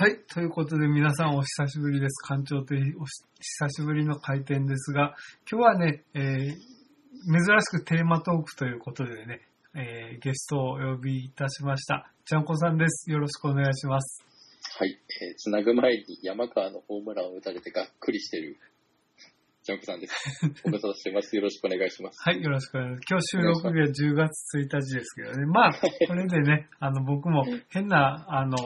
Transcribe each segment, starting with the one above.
はい。ということで皆さんお久しぶりです。館長とお久しぶりの開店ですが、今日はね、えー、珍しくテーマトークということでね、えー、ゲストをお呼びいたしました。ちゃんこさんです。よろしくお願いします。はい。えー、つなぐ前に山川のホームランを打たれてがっくりしてる、ジャンプさんです。ご無沙汰してます。よろしくお願いします。はい、よろしくお願いします。今日収録日は10月1日ですけどね。まあ、これでね、あの、僕も変な、あの、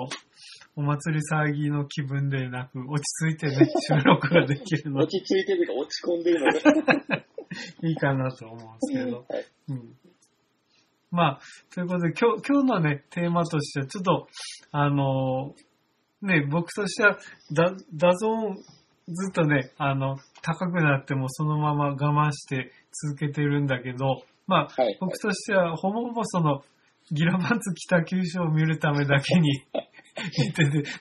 お祭り騒ぎの気分でなく、落ち着いてね、収録ができるの 落ち着いてるか落ち込んでるのが。いいかなと思うんですけど。はい。うん。まあ、ということで、今日、今日のね、テーマとしては、ちょっと、あのね、僕としては、だ、 DAZN、ずっとね、あの、高くなってもそのまま我慢して続けてるんだけど、まあ、はい。僕としては、ほぼほぼその、ギラバンツ北九州を見るためだけに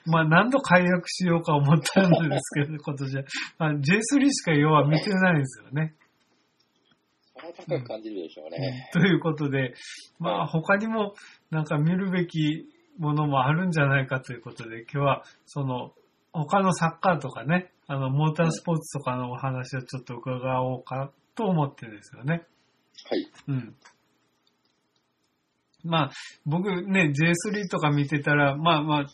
まあ何度解約しようか思ったんですけど、今年は。まあ、J3 しか要は見てないんですよね。高く感じるでしょうね。ということで、まあ他にもなんか見るべきものもあるんじゃないかということで、今日はその他のサッカーとかね、あのモータースポーツとかのお話をちょっと伺おうかと思ってですよね。はい。うん。まあ僕ね、J3 とか見てたら、まあまあ、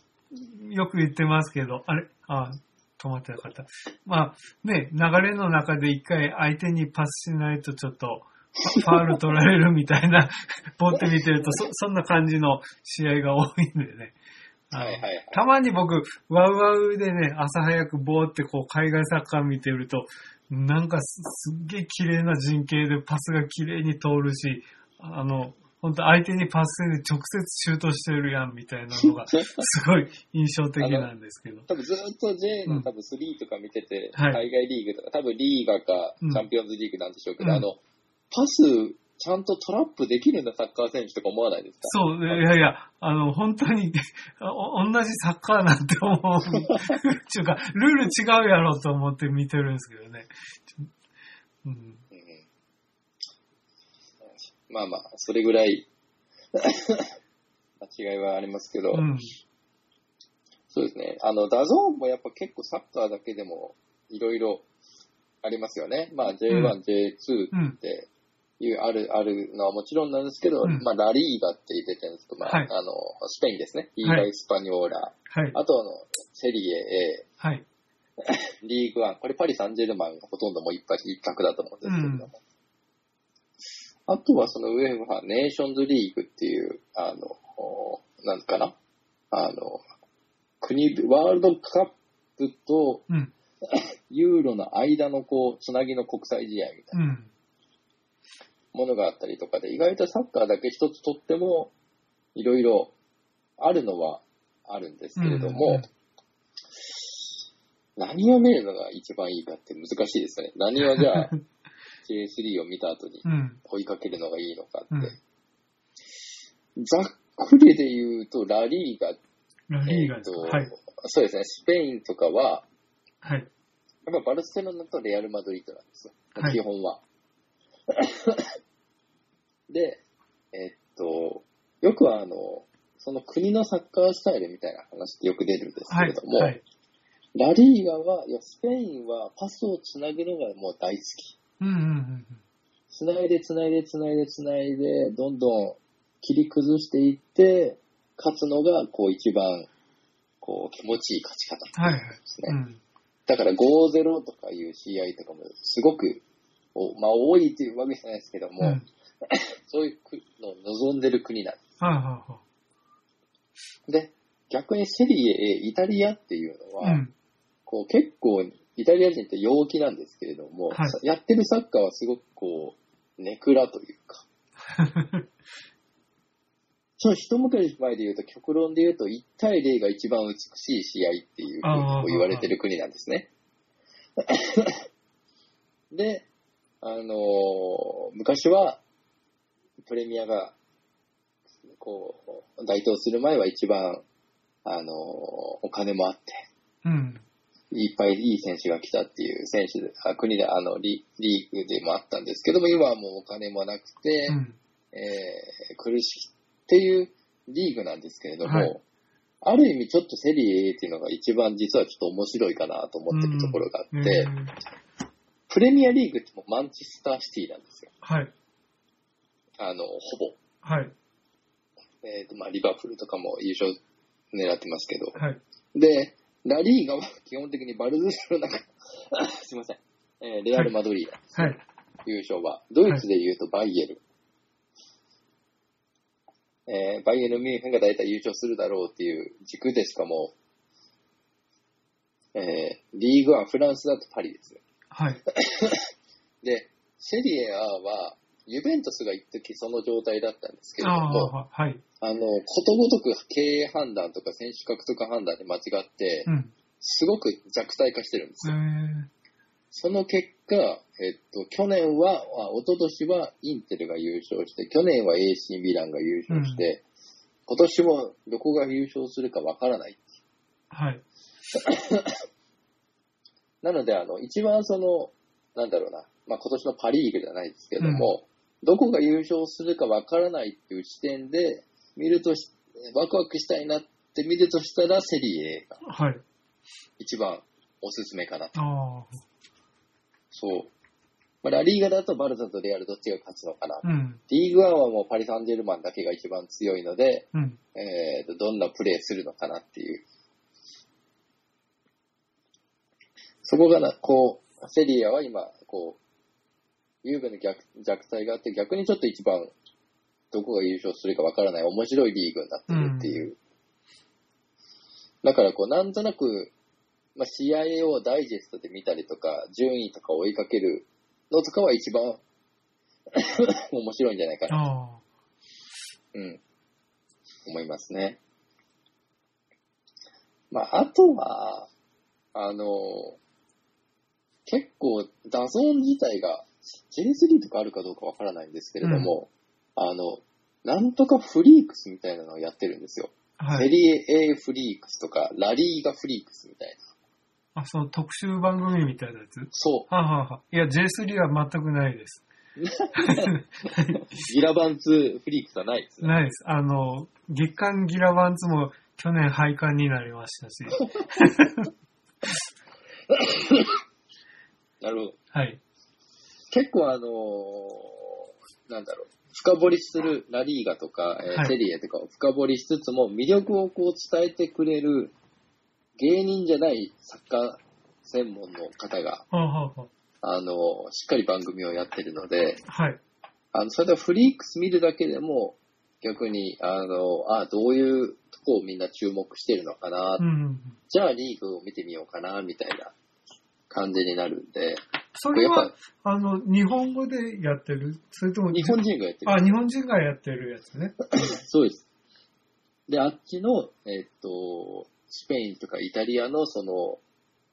よく言ってますけど、あれあ止まってなかった。まあね、流れの中で一回相手にパスしないとちょっと、ファール取られるみたいな、ボって見てるとそ、そんな感じの試合が多いんでね。はいはいはいたまに僕、ワウワウでね、朝早くボーってこう海外サッカー見てると、なんかすすっげえ綺麗な陣形でパスが綺麗に通るし、あの、本当相手にパスで直接シュートしてるやんみたいなのが、すごい印象的なんですけど。多分ずっと J うんの多分3とか見てて、はい海外リーグとか、多分リーガかうんチャンピオンズリーグなんでしょうけど、うんあの、パス、ちゃんとトラップできるんだ、サッカー選手とか思わないですか？そう、いやいや、あの、本当に、お同じサッカーなんて思う。ちゅうか、ルール違うやろと思って見てるんですけどね。うん、うんまあまあ、それぐらい、間違いはありますけど、うん、そうですね。あの、 DAZN もやっぱ結構サッカーだけでもいろいろありますよね。まあ J1、うん J2 っていう、ある、あるのはもちろんなんですけど、うんまあラリーガって出てるんですけど、まあ、はいあの、スペインですね。リーガ・はいイスパニョーラ。はい、あとあの、セリエ A、はい、リーグワン。これパリ・サンジェルマンがほとんどもう一発一択だと思うんですけれども。あとはその上はネーションズリーグっていう、あの、おなんかな？あの、国、ワールドカップとうん、ユーロの間のこう、つなぎの国際試合みたいなうん、ものがあったりとかで、意外とサッカーだけ一つとっても、いろいろあるのはあるんですけれども、うん。うん。何を見るのが一番いいかって難しいですよね。何をじゃあ J3 を見た後にうん、追いかけるのがいいのかって。うんざっくりで言うと、ラリーガ、ラリーガ。えーとはい、そうですね、スペインとかは、はい、やっぱバルセロナとレアル・マドリードなんですよ。はい基本は。で、えっと、よくあの、その国のサッカースタイルみたいな話ってよく出るんですけはいれども、、はい、ラリーガは、いや、スペインはパスをつなげるのがもう大好き。うん、うん、つないでつないでつないでつないで、どんどん切り崩していって、勝つのが、こう一番、こう気持ちいい勝ち方はい、はい、ですね。うん、だから5-0とかいう試合とかもすごく、おまあ多いっていうわけじゃないですけども、うん、そういうのを望んでる国なんではい、はす。で、逆にセリエ A、イタリアっていうのい、は、うん、こう結構イタリア人って陽気なんですけれども、はい。さやってるサッカーはすごくこう、ネクラというか、その一昔前で言うと、極論で言うと、1対0が一番美しい試合っていうふうにこう言われてる国なんですね。で、あのー昔は、プレミアが、こう、台頭する前は一番、あのーお金もあって、うん、いっぱいいい選手が来たっていう選手で、あ国で、あのリ、リーグでもあったんですけども、今はもうお金もなくて、うん、えー苦しいっていうリーグなんですけれども、はいある意味ちょっとセリエっていうのが一番実はちょっと面白いかなと思ってるところがあって、うんプレミアリーグってもうマンチスターシティなんですよ。はい。あの、ほぼ。はい。えっ、と、まあ、リバプールとかも優勝狙ってますけど。はい。で、ラリーガは基本的にバルデスの中、すいません。えーレアル・マドリーダ、はい。優勝は。ドイツで言うとバイエル。えーバイエル・ミュンヘンが大体優勝するだろうっていう軸でしかも、えーリーグワン、フランスだとパリですね。はい。で、セリエ A は、ユベントスが一時その状態だったんですけれあども、あ、はい。あの、ことごとく経営判断とか選手獲得判断で間違ってう、ん。すごく弱体化してるんですえよ。ー、その結果、えっと、去年は、あ一昨年はインテルが優勝して、去年は AC ミランが優勝して、今年もどこが優勝するかわからない。はい。なので、あの、一番その、なんだろうな、まあ、今年のパリーグじゃないですけども、どこが優勝するかわからないっていう視点で見るとし、ワクワクしたいなって見るとしたら、セリエがはい。一番おすすめかなと。ああ。そう。まあ、ラリーガだとバルサとレアルどっちが勝つのかな。うん。リーグ・アンはもうパリ・サンジェルマンだけが一番強いので、うん。えーと、どんなプレーするのかなっていう。そこがな、こう、セリアは今、こう、ユーベの弱体化があって、逆にちょっと一番、どこが優勝するかわからない面白いリーグになってるっていう。だからこう、なんとなく、まあ、試合をダイジェストで見たりとか、順位とか追いかけるのとかは一番 面白いんじゃないかな。うん。思いますね。まあ、あとは、あの、結構、 DAZN 自体が、J3 とかあるかどうかわからないんですけれども、あの、なんとかフリークスみたいなのをやってるんですよ。はい。セリエ A フリークスとか、ラリーガフリークスみたいな。あ、その特集番組みたいなやつ？そはあ、はあはあ、いや、J3 は全くないです。う。ギラバンツフリークスはないですね。ないです。あの、月刊ギラバンツも去年廃刊になりましたし。なるほど。はい。結構あのーなんだろう、深掘りするラリーガとか、えーはいセリエとかを深掘りしつつも、魅力をこう伝えてくれる芸人じゃないサッカー専門の方が、はあ、のーしっかり番組をやってるので、あ、はい。あの、それでフリークス見るだけでも、逆に、あの、あどういうとこをみんな注目してるのかな、うん。じゃあリーグを見てみようかな、みたいな感じになるんで、それはあの、日本語でやってる？それとも、日本人がやってる。あ、日本人がやってるやつね。そうです。で、あっちの、えっと、スペインとかイタリアのその、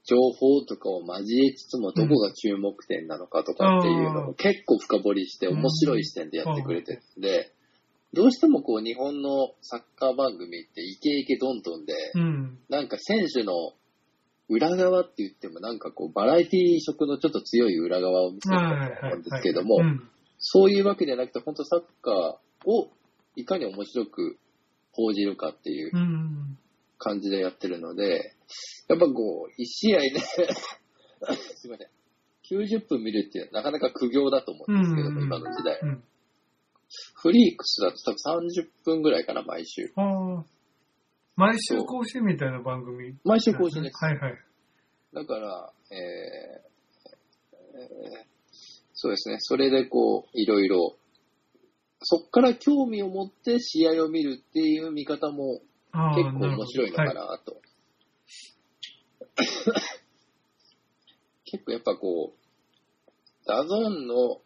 情報とかを交えつつも、どこが注目点なのかとかっていうのうんを結構深掘りして面白い視点でやってくれてるんで、どうしてもこう日本のサッカー番組ってイケイケどんどんで、うん。なんか選手の裏側って言ってもなんかこうバラエティ色のちょっと強い裏側を見せてると思うんですけども、うん。そういうわけじゃなくて、本当サッカーをいかに面白く報じるかっていううん。感じでやってるので、やっぱこう、一試合で すいません。90分見るってなかなか苦行だと思うんですけども、うん今の時代。うん。フリークスだと多分30分ぐらいかな、毎週。毎週更新みたいな番組。毎週更新です。はいはい。だから、えーえーそうですね。それでこう、いろいろ、そっから興味を持って試合を見るっていう見方も結構面白いのかなと。結構やっぱこう、 DAZN の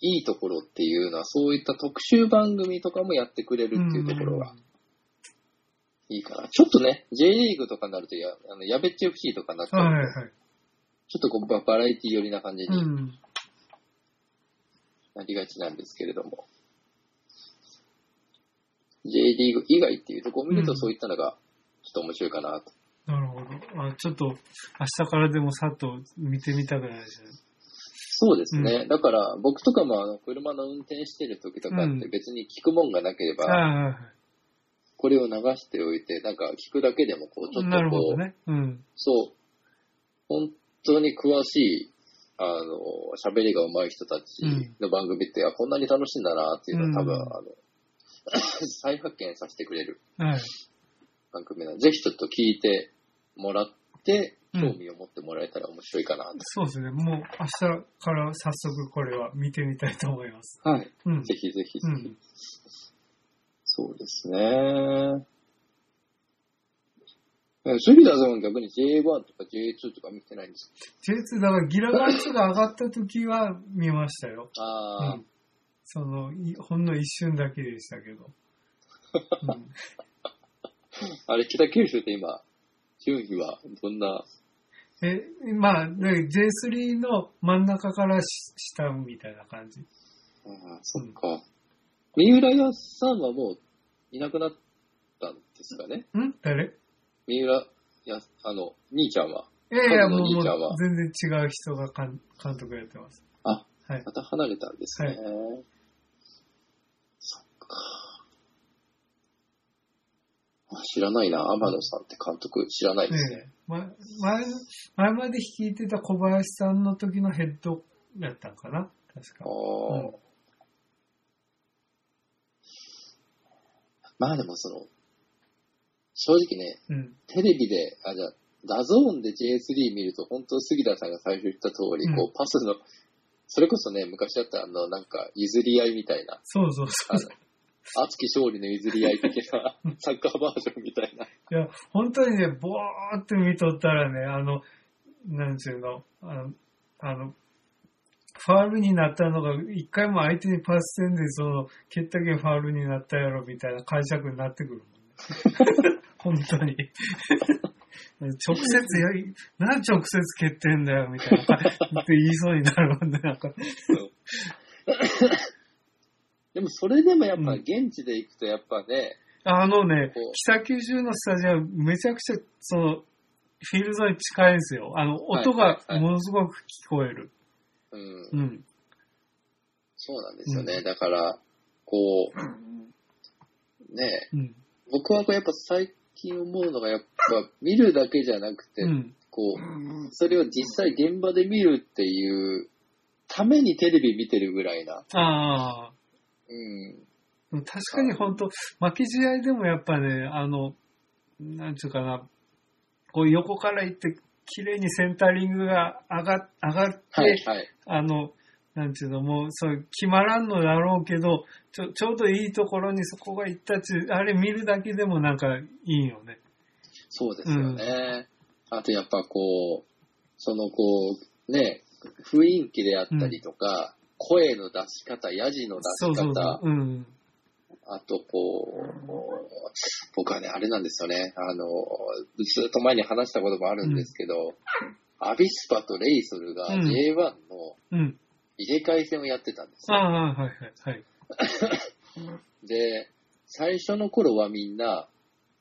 いいところっていうのは、そういった特集番組とかもやってくれるっていうところがいいかな。ちょっとね、J リーグとかになるとや、あのやべっち FC とかになっちゃうん。うと、はいはいはい。ちょっとこうババラエティ寄りな感じにうん。なりがちなんですけれども、J リーグ以外っていうところを見ると、うんそういったのがちょっと面白いかなと。なるほど。あちょっと、明日からでもさっと見てみたくないですね。そうですね。だから、僕とかもあの車の運転してる時とかっうんて別に聞くもんがなければ、ああ、はいはい。これを流しておいて、なんか聞くだけでも、こう、ちょっとこう、ね。うん。そう、本当に詳しい、あの、喋りが上手い人たちの番組って、あこんなに楽しいんだなっていうのは多分、うんあの、再発見させてくれるはい。番組なので、ぜひちょっと聞いてもらって、うん興味を持ってもらえたら面白いかなと。そうですね。もう明日から早速これは見てみたいと思います。はい。うん。ぜひぜひぜひ。うん。そうですね。え杉田さんは逆に J1 とか J2 とか見てないんです J2、だからギラガンツが上がった時は見ましたよ。かああ、うん。その、いほんの一瞬だけでしたけど。う んあれ、北九州って今、順位はどんな、え、まあ、ね J3 の真ん中からし下みたいな感じ。ああ、そっか。三浦屋さんはもういなくなったんですかね？ん？誰？三浦や、あの、兄ちゃんは？いやいや、もう全然違う人が監監督やってます。あ、はい。また離れたんですね。はいそっか。あ知らないな、天野さんって監督知らないですね。ええま、前の、前まで率いてた小林さんの時のヘッドやったんかな？確か。あーまあでもその、正直ね、うん。テレビで、あ、じゃあ、 DAZN で J3 見ると、本当杉田さんが最初言った通り、うんこう、パスの、それこそね、昔だったらあの、なんか、譲り合いみたいな、そうそうあそう。の、熱き勝利の譲り合い的な、サッカーバージョンみたいな。いや、本当にね、ぼーって見とったらね、あの、なんちゅうの、あの、あのファールになったのが、一回も相手にパスせんで、その、蹴ったけんファールになったやろ、みたいな解釈になってくるもんね。本当に。直接やり、なん直接蹴ってんだよ、みたいな。って言いそうになるもんね、なんか。でもそれでもやっぱうん現地で行くとやっぱね、あのね北九州のスタジアム、めちゃくちゃ、その、フィールドに近いんですよ。あの、音がものすごく聞こえる。うん、うん。そうなんですよね。うだから、こう、ねうん。僕はこうやっぱ最近思うのがやっぱ見るだけじゃなくて、うん。こう、それを実際現場で見るっていうためにテレビ見てるぐらいな。ああ。うん。確かに本当負け試合でもやっぱね、あの、なんちゅうかな、こう横から行って、綺麗にセンタリングが上が上がって、はいはい。あの、なんちゅうの、もう、そう、決まらんのだろうけど、ちょ、ちょうどいいところにそこが行ったち、あれ見るだけでもなんかいいよね。そうですよね。あとやっぱこう、そのこう、ね、雰囲気であったりとか、声の出し方、ヤジの出し方、そうそうそう。うん。あとこう、僕はね、あれなんですよね。あの、ずっと前に話したこともあるんですけど、アビスパとレイソルがうん J1 のうん。入れ替え戦をやってたんですよ。ああ、はいはいはい。で、最初の頃はみんな、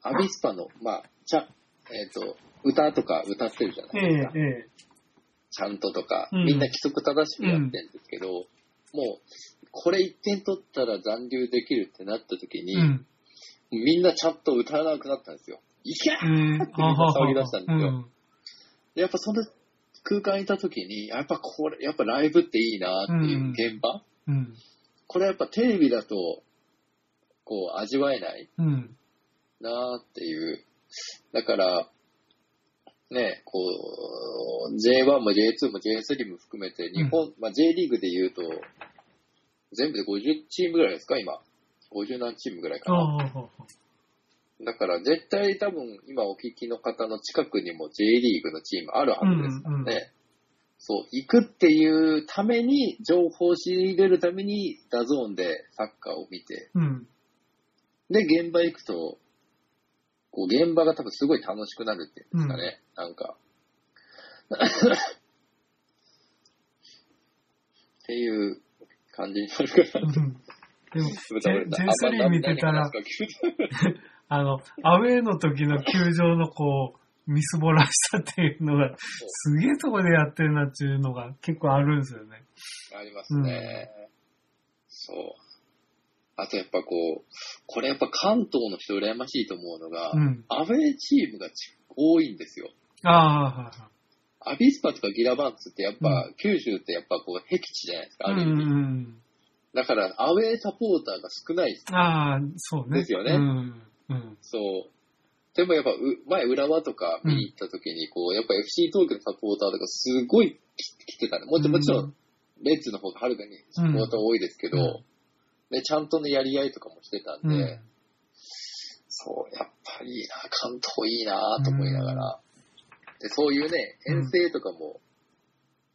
アビスパの、まあ、ちゃ、えっ、と、歌とか歌ってるじゃなえいですか。え、ええ。ちゃんととか、うんみんな規則正しくやってるんですけど、もう、これ1点取ったら残留できるってなった時に、うん。みんなちゃんと歌わなくなったんですよ。いけーうん。みんな騒ぎ出したんですようんでやっぱその空間にいた時に、やっぱこれ、やっぱライブっていいなっていう現場、うん。これやっぱテレビだと、こう味わえないうん。なっていう。だから、ね、こう、J1 も J2 も J3 も含めて、日本、まあ J リーグで言うと、全部で50チームぐらいですか、今。50何チームぐらいかあな。あ、だから絶対多分今お聞きの方の近くにも J リーグのチームあるはずですからね。うんうんそう、行くっていうために、情報を仕入れるために、 DAZN でサッカーを見て、うん。で、現場行くと、こう、現場が多分すごい楽しくなるっていうんですかね。なんか。っていう感じになるかな。うんでも、豚バレた J- J3 見てたらあの、アウェーの時の球場のこう、みすぼらしさっていうのが、すげえとこでやってるなっていうのが結構あるんですよね。ありますね。そう。あとやっぱこう、これやっぱ関東の人羨ましいと思うのが、うん。アウェーチームがち多いんですよ。ああ、はいはい。アビスパとかギラバンツってやっぱ、九州ってやっぱこう、僻地じゃないですか、ある意味。うんうんだから、アウェーサポーターが少ないですうん。ああ、そうね。ですよねうん。うん。そう。でもやっぱ、う前、浦和とか見に行った時に、こう、やっぱ FC 東京のサポーターとかすごい来来てたね。もちろん、もちろん、レッツの方がはるかにサポーター多いですけど、うんね、ちゃんとのやり合いとかもしてたんで、うんそう、やっぱいいな、関東いいなと思いながら、で、そういうね、遠征とかも、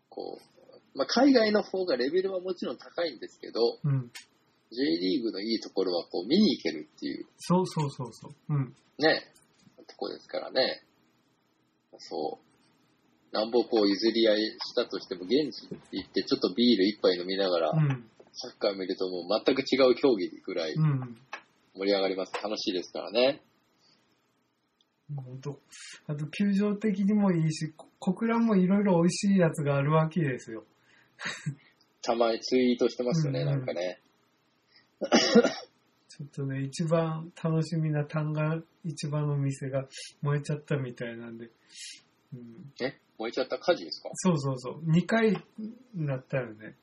こう、まあ、海外の方がレベルはもちろん高いんですけど、うん。J リーグのいいところはこう見に行けるっていうそうそうそうそう。うん。ね、とこですからね。そう。なんぼこう譲り合いしたとしても、現地って言ってちょっとビール一杯飲みながら、うん。サッカー見るともう全く違う競技ぐらいうん。盛り上がります。楽しいですからね。本当あと、球場的にもいいし、こ小倉もいろいろ美味しいやつがあるわけですよ。たまにツイートしてますよね、うんなんかね。ちょっとね、一番楽しみな単が市場の店が燃えちゃったみたいなんで。うん、え？燃えちゃった火事ですか？そうそうそう。2回になったよね。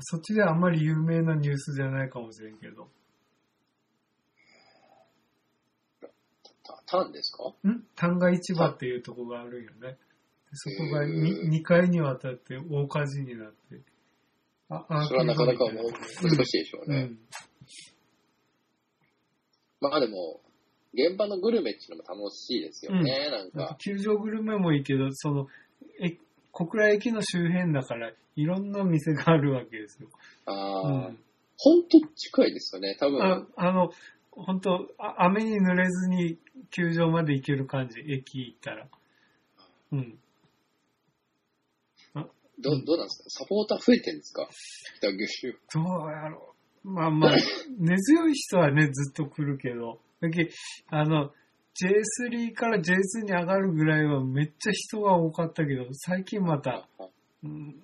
そっちではあんまり有名なニュースじゃないかもしれんけど。たタンですか？ん？旦過市場っていうとこがあるんよね。でそこがへー 2, 回にわたって大火事になって。あ、あそれはなかなかもう難しいでしょうね。うん。まあでも、現場のグルメっていうのも楽しいですよね、なんか。球場グルメもいいけど、その、え、小倉駅の周辺だから、いろんな店があるわけですよ。あうあ、ん。ほんと近いですよね、多分。ああの、本当あ雨に濡れずに球場まで行ける感じ、駅行ったら。うん。どどうなんですか？サポーター増えてるんですか？北九州。どうやろう。まあまあ、根強い人はね、ずっと来るけど、だけあの、J3 から J2 に上がるぐらいはめっちゃ人が多かったけど、最近また、うん、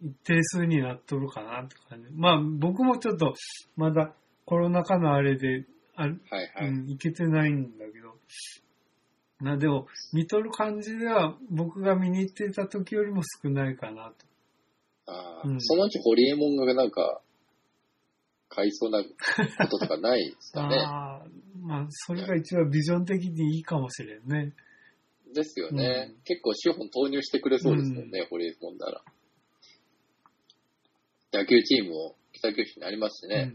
一定数になっとるかなって感じ。まあ僕もちょっとまだコロナ禍のあれで、あはいはい。うん、いけてないんだけど。な、でも、見とる感じでは僕が見に行ってた時よりも少ないかなと。ああうんそのうちホリエモンがなんか、買いそうなこととかないですかね。ああ、まあ、それが一番ビジョン的にいいかもしれんね。ですよね、うん結構資本投入してくれそうですもんね、ホリエモンなら。野球チームも北九州にありますしね。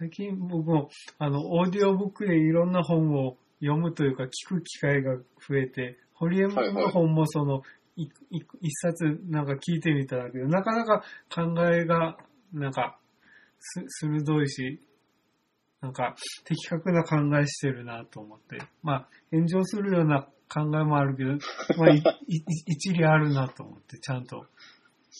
最近僕も、あの、オーディオブックでいろんな本を読むというか聞く機会が増えて、ホリエモンの本もその、いい一冊なんか聞いてみただけど、なかなか考えが、なんか、す、鋭いし、なんか、的確な考えしてるなと思って。まあ、炎上するような考えもあるけど、まあ、一理あるなと思って、ちゃんと。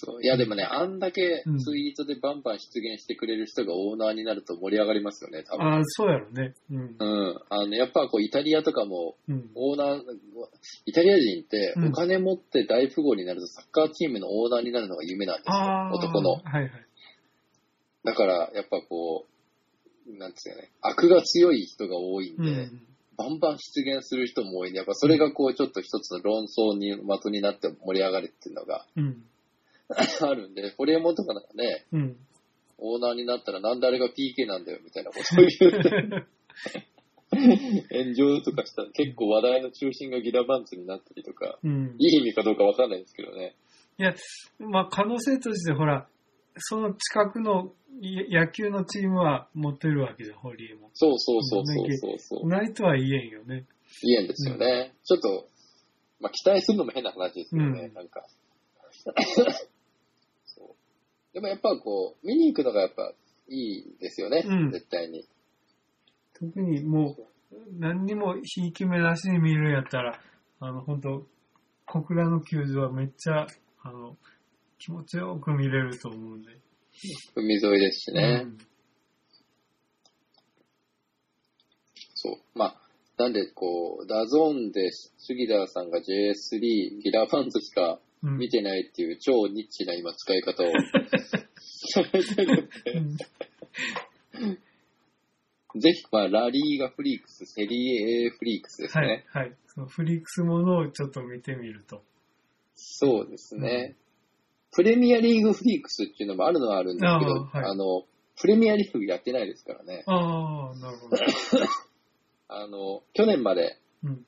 そういやでもね、あんだけうんツイートでバンバン出現してくれる人がオーナーになると盛り上がりますよね、多分。ああ、そうやろね。うん。うん。あの、やっぱこう、イタリアとかも、うん。オーナー、イタリア人ってうんお金持って大富豪になるとサッカーチームのオーナーになるのが夢なんですよ。男の。はいはい。だから、やっぱこう、なんですよね、悪が強い人が多いんで、うん。バンバン出現する人も多いんで、やっぱそれがこう、ちょっと一つの論争に的になって盛り上がるっていうのがうん。あるんで、ホリエモンとかなんかね、うん。オーナーになったらなんであれが PK なんだよみたいなことを言って、炎上とかしたら結構話題の中心がギラバンツになったりとか、うん。いい意味かどうかわかんないですけどね。いや、まあ、可能性として、ほら、その近くのい野球のチームは持ってるわけじゃん、ホリエも。そうそうそうそうそうそう。ないとは言えんよね。言えんですよね。ちょっと、まあ、期待するのも変な話ですよね、うんなんか。でもやっぱこう、見に行くのがやっぱいいですよね、うん絶対に。特にもう、何にもひいき目なしに見るんやったら、あの、本当小倉の球場はめっちゃ、あの、気持ちよく見れると思うんで。海沿いですしね。うんそう。まあ、なんでこう、 DAZN で杉田さんが JS3、ギラバンズしかうん見てないっていう超ニッチな今使い方をぜひ、まあ、ラリーガフリークス、セリエ A フリークスですはいね。。はい。そのフリークスものをちょっと見てみると。そうですね。プレミアリーグフリークスっていうのもあるのはあるんですけど、あーはいあの、プレミアリーグやってないですからね。ああ、なるほど。あの、去年まで、うん。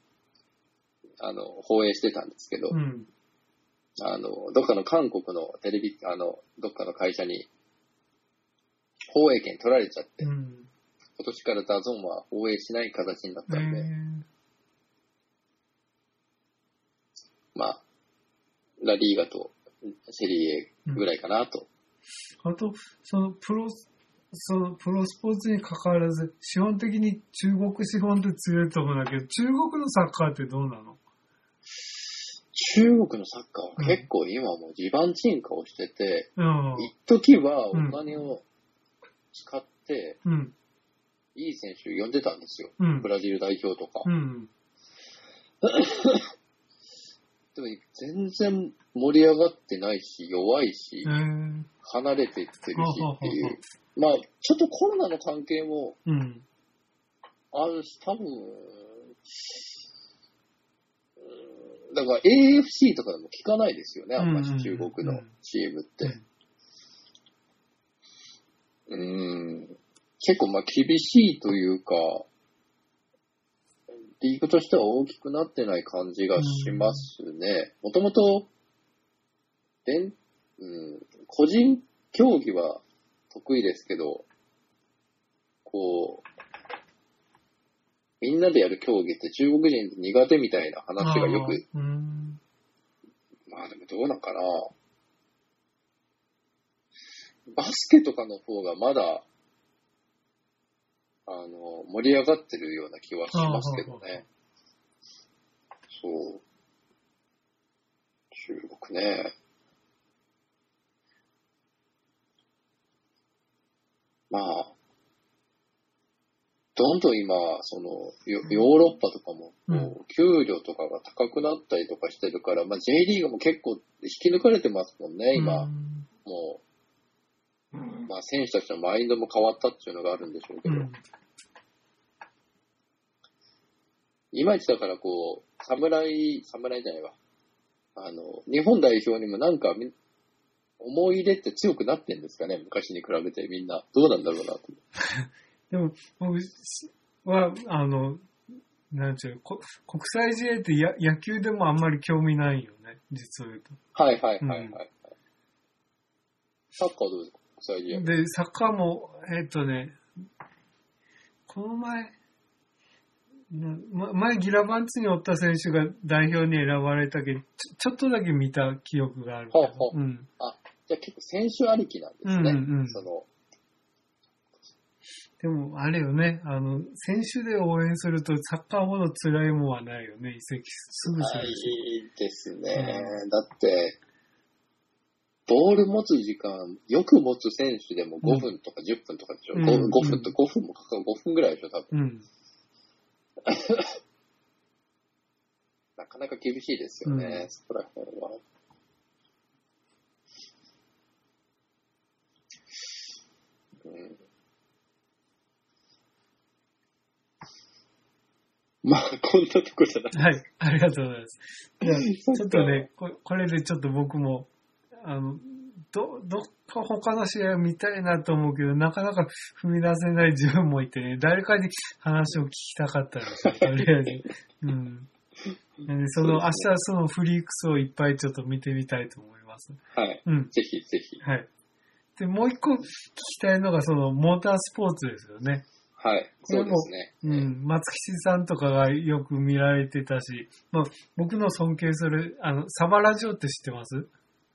あの、放映してたんですけど、うん。あの、どっかの韓国のテレビ、あの、どっかの会社に、放映権取られちゃって、うん。今年から DAZN は放映しない形になったんで、えまあ、ラリーガとセリエぐらいかなと。ー、あと、そのプロ、そのプロスポーツに関わらず、資本的に中国資本って強いと思うんだけど、中国のサッカーってどうなの？中国のサッカーは結構今もう地盤沈下をしてて、うん。一時はお金を使って、うん。いい選手呼んでたんですよ。うんブ。ラジル代表とか。うん。でも全然盛り上がってないし、弱いしえ、ー、離れていってるしっていう。まあ、ちょっとコロナの関係もうん。あるし、多分、うんだから AFC とかでも聞かないですよね、あんましうんうんうん中国のチームって。うんうん。結構まあ厳しいというか、リーグとしては大きくなってない感じがしますね。もともと、連うん、個人競技は得意ですけど、こう、みんなでやる競技って中国人って苦手みたいな話がよく、あ。まあでもどうなんかな。バスケとかの方がまだ、あの、盛り上がってるような気はしますけどね。そう。中国ね。まあ、どんどん今、その、ヨヨーロッパとかも、給料とかが高くなったりとかしてるから、まあ J リーグも結構引き抜かれてますもんね、今。うんもう、まあ選手たちのマインドも変わったっていうのがあるんでしょうけど、うん。いまいちだからこう、侍、侍じゃないわ。あの、日本代表にもなんかみ思い入れって強くなってんですかね、昔に比べてみんな。どうなんだろうなと。でも、僕は、あの、なんちゅう、こ国際試合ってや野球でもあんまり興味ないよね、実を言うと。はいはいはいはい。はいサッカーどうですか国際試合。で、サッカーも、えっとね、この前、前ギラバンツにおった選手が代表に選ばれたけど、ちょっとだけ見た記憶があるほうほううん。じゃあ結構選手ありきなんですね。うんうんうんその、でも、あれよね、あの、選手で応援するとサッカーほど辛いもんはないよね、移籍すぐするし。ですね。だって、ボール持つ時間、よく持つ選手でも5分とか10分とかでしょ。うん 5, 5分と5分もかかる5分ぐらいでしょ、多分。うん。なかなか厳しいですよね、うんそこら辺は。まあ、こんなとこじゃない。はい、ありがとうございます。じゃあ、ちょっとね、ここれでちょっと僕も、あの、ど、どっか他の試合を見たいなと思うけど、なかなか踏み出せない自分もいてね、誰かに話を聞きたかったんですよ、とりあえず。うん。なんでその、明日そのフリークスをいっぱいちょっと見てみたいと思います。はい。うん。ぜひぜひ。はい。で、もう一個聞きたいのが、その、モータースポーツですよね。はい。そうですね。うん、松吉さんとかがよく見られてたし、まあ、僕の尊敬する、あの、サバラジオって知ってます？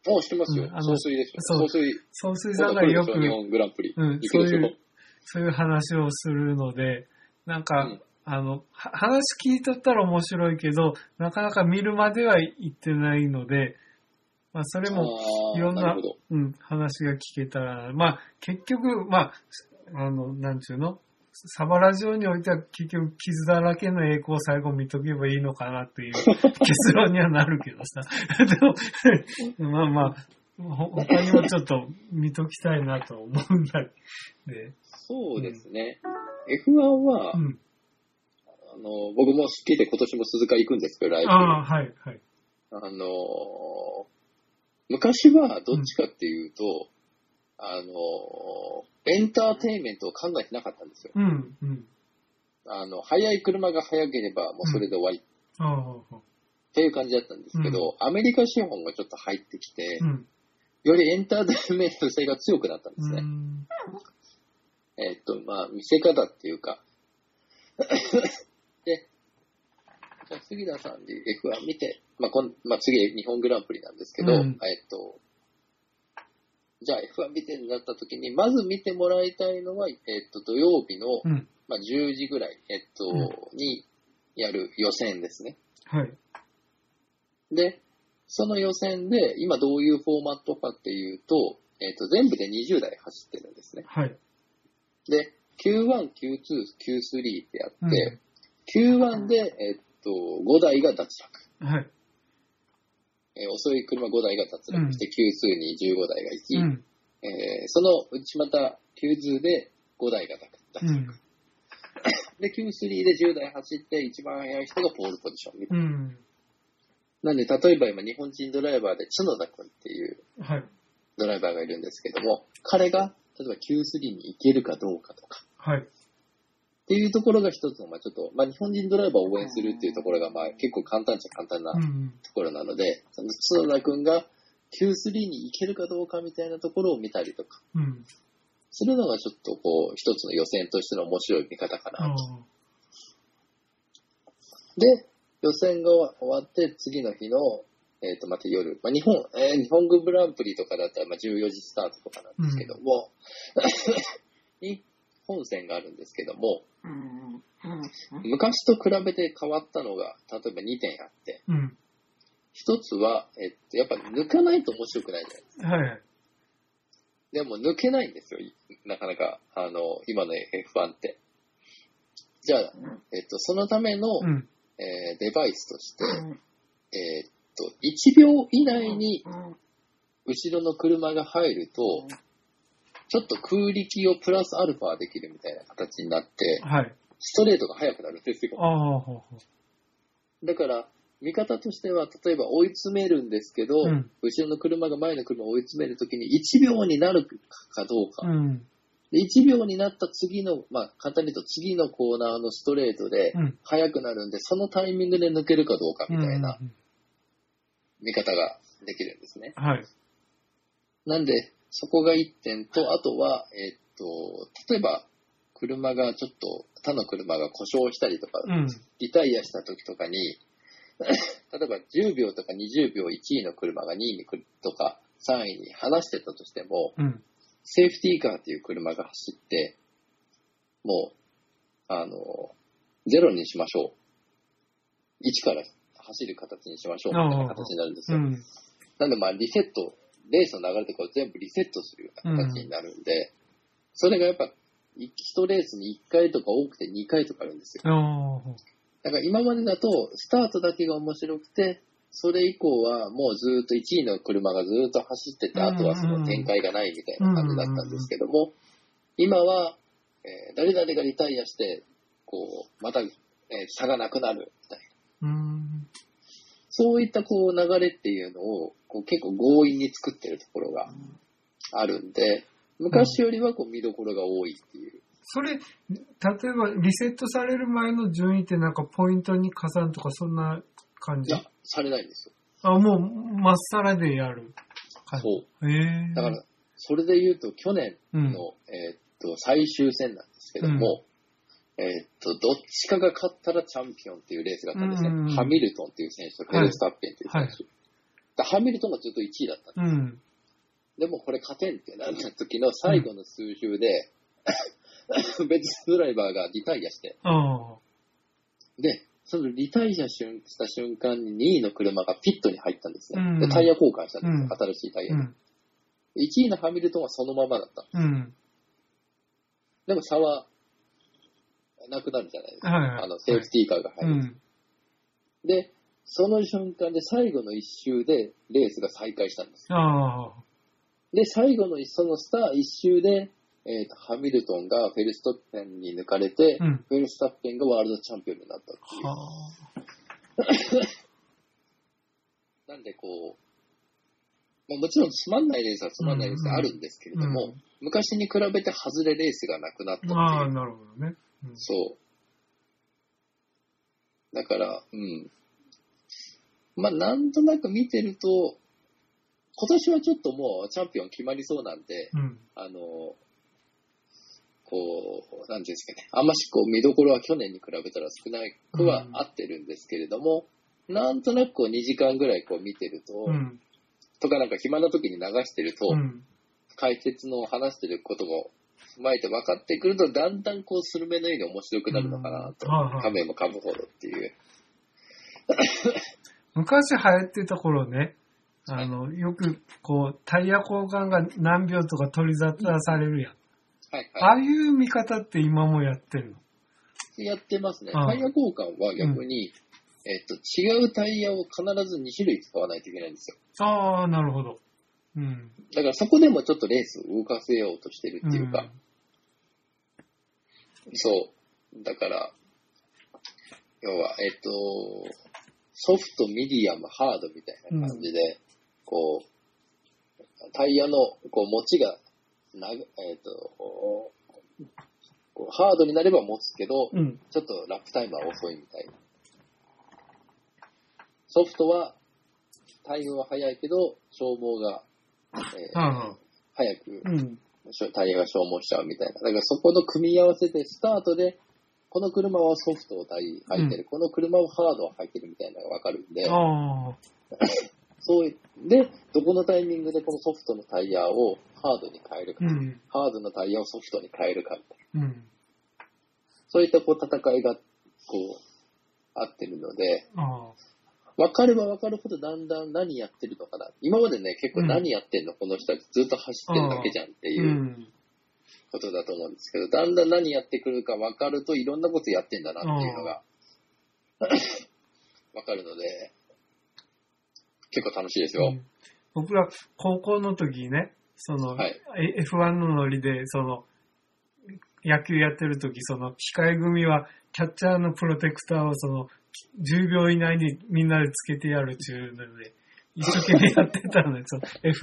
もう知ってますよ。うんあの総帥ですよ。そう総帥。総帥さんがよく、日本グランプリ。うん、そういう、そういう話をするので、なんか、うんあの、は話聞いとったら面白いけど、なかなか見るまでは行ってないので、まあ、それも、いろんな。うん、話が聞けたら、まあ、結局、まあ、あの、なんちゅうの？サバラジオにおいては結局傷だらけの栄光を最後見とけばいいのかなっていう結論にはなるけどさ。でも、まあまあ、ほ他にもちょっと見ときたいなと思うんだで。そうですね。F1 は、うん。あの、僕も好きで今年も鈴鹿行くんですけど、ライブ。ああ、はい、はい。あの、昔はどっちかっていうと、あの、エンターテインメントを考えてなかったんですよ。うん、うん。あの、速い車が速ければもうそれで終わりっていう感じだったんですけど、アメリカ資本がちょっと入ってきてう、ん。よりエンターテインメント性が強くなったんですね。うん。えっと、まあ、見せ方っていうか。で、じゃあ杉田さんで F1 見て、まあ、こんまあ、次日本グランプリなんですけど、うんえっと、じゃあ F1 見てになった時に、まず見てもらいたいのは、えっと、土曜日の、うん。まあ、10時ぐらい、えっと、うんにやる予選ですね。はい。で、その予選で、今どういうフォーマットかっていうと、えっと、全部で20台走ってるんですね。はい。で、Q1、Q2、Q3 ってやって、Q1 で、えっと、5台が脱落。はい。えー遅い車5台が脱落して、Q2 に15台が行き、うん。えーそのうちまた Q2 で5台が脱落。うん。で、Q3 で10台走って、一番速い人がポールポジションみたいな。うん。なんで、例えば今、日本人ドライバーで角田君っていうはい。ドライバーがいるんですけども、彼が、例えば Q3 に行けるかどうかとか、はい。っていうところが一つの、まあちょっと、まあ日本人ドライバーを応援するっていうところが、まあ結構簡単っちゃ簡単なうん。ところなので、その角田君が Q3 に行けるかどうかみたいなところを見たりとか、うん。するのがちょっとこう、一つの予選としての面白い見方かな。ああ。で、予選が終わって、次の日の、えっ、と、また夜、まあ日本、えー日本軍グランプリとかだったら、まあ14時スタートとかなんですけども、に本戦があるんですけども、昔と比べて変わったのが、例えば2点あって、うん。一つは、えっと、やっぱ抜かないと面白くないじゃないですか。はい。でも抜けないんですよ、いなかなか、あの、今の F1 って。じゃあ、えっと、そのための、うん。えーデバイスとして、えーっと、1秒以内に後ろの車が入ると、ちょっと空力をプラスアルファできるみたいな形になって、はい。ストレートが速くなるんですよ。だから、見方としては、例えば追い詰めるんですけど、うん後ろの車が前の車を追い詰めるときに1秒になるかどうか。う。うん。で1秒になった次の、まあ、簡単に言うと次のコーナーのストレートでうん。速くなるんで、そのタイミングで抜けるかどうかみたいなうん見方ができるんですね。はい。なんで、そこが1点と、あとは、えっと、例えば、車がちょっと、他の車が故障したりとか、うん。リタイアした時とかに、例えば10秒とか20秒1位の車が2位に来るとか、3位に離してたとしても、うん。セーフティーカーっていう車が走って、もう、あの、ゼロにしましょう。1から走る形にしましょうみたいな形になるんですよ。うん。なんでまあリセット、レースの流れとかを全部リセットするような形になるんで、それがやっぱ、1レースに1回とか多くて2回とかあるんですよ。だから今までだと、スタートだけが面白くて、それ以降はもうずっと1位の車がずっと走ってて、うんあとはその展開がないみたいな感じだったんですけども、今は、えー誰々がリタイアして、こう、また、えー差がなくなるみたいな。うん。そういったこう流れっていうのをこう結構強引に作ってるところがあるんで、昔よりはこう見どころが多いっていう。それ、例えばリセットされる前の順位ってなんかポイントに加算とかそんな感じ？いや、されないんですよ。あ、もう、まっさらでやる。そう。へえ。だから、それで言うと去年うん、の、えーっと、最終戦なんですけども、えーっと、どっちかが勝ったらチャンピオンっていうレースがあったんですね。うんうんうんハミルトンっていう選手とフェルスタッペンっていう選手。はいだハミルトンがずっと1位だったんですうん。でもこれ勝てんってなった時の最後の数周で、別ドライバーがリタイアして。で、そのリタイアした瞬間に2位の車がピットに入ったんですね。うんでタイヤ交換したんですよ、うん新しいタイヤに。うん。1位のハミルトンはそのままだった。うん。でも差はなくなるじゃないですか。はいはいあの、セーフティーカーがう入る。ん。で、その瞬間で最後の1周でレースが再開したんです。で、最後のそのスター一周で、えっ、と、ハミルトンがフェルストッペンに抜かれて、うん。フェルスタッペンがワールドチャンピオンになったっていう。は なんでこう、まあ、もちろんつまんないレースはつまんないレースあるんですけれども、うん昔に比べて外れレースがなくなったっていう。あ。ああ、なるほどね。うんそう。だから、うん。まあ、なんとなく見てると、今年はちょっともうチャンピオン決まりそうなんで、うん。あの、こう、なんていうんですかね、あんましこう見どころは去年に比べたら少なくはうん合ってるんですけれども、なんとなくこう2時間ぐらいこう見てると、うん。とかなんか暇な時に流してると、うん。解説の話してることも踏まえて分かってくると、だんだんこうスルメのように面白くなるのかなと。噛めば噛むほどっていう。昔流行ってた頃ね、あの、よく、こう、タイヤ交換が何秒とか取り沙汰されるやん。はいあはあいう見方って今もやってるの？い。やってますね。ああタイヤ交換は逆に、えっと、違うタイヤを必ず2種類使わないといけないんですよ。ああ、なるほど。うん。だからそこでもちょっとレースを動かせようとしてるっていうか、そう。だから、要は、えっと、ソフト、ミディアム、ハードみたいな感じで、こう、タイヤのこう持ちがなぐ、えっと、こうハードになれば持つけど、うん。うん。ちょっとラップタイムは遅いみたいな。ソフトは、タイムは速いけど、消耗が、えーああ。早くうん。タイヤが消耗しちゃうみたいな。だからそこの組み合わせで、スタートで、この車はソフトをタイ履いてる、この車はハードを履いてるみたいなのがわかるんで。そういで、どこのタイミングでこのソフトのタイヤをハードに変えるか、うん。ハードのタイヤをソフトに変えるかみたいな。うん。そういったこう戦いが、こう、あってるので。分かれば分かるほどだんだん何やってるのかな。今までね、結構何やってんの、この人たちずっと走ってるだけじゃんってう。いうんことだと思うんですけど、だんだん何やってくるか分かるといろんなことやってんだなっていうのが 分かるので、結構楽しいですよ。うん僕ら高校の時ね、その、はいえ F1 のノリで、その、野球やってる時、その、控え組は、キャッチャーのプロテクターをその、10秒以内にみんなでつけてやるっていうので、一生懸命やってたので、その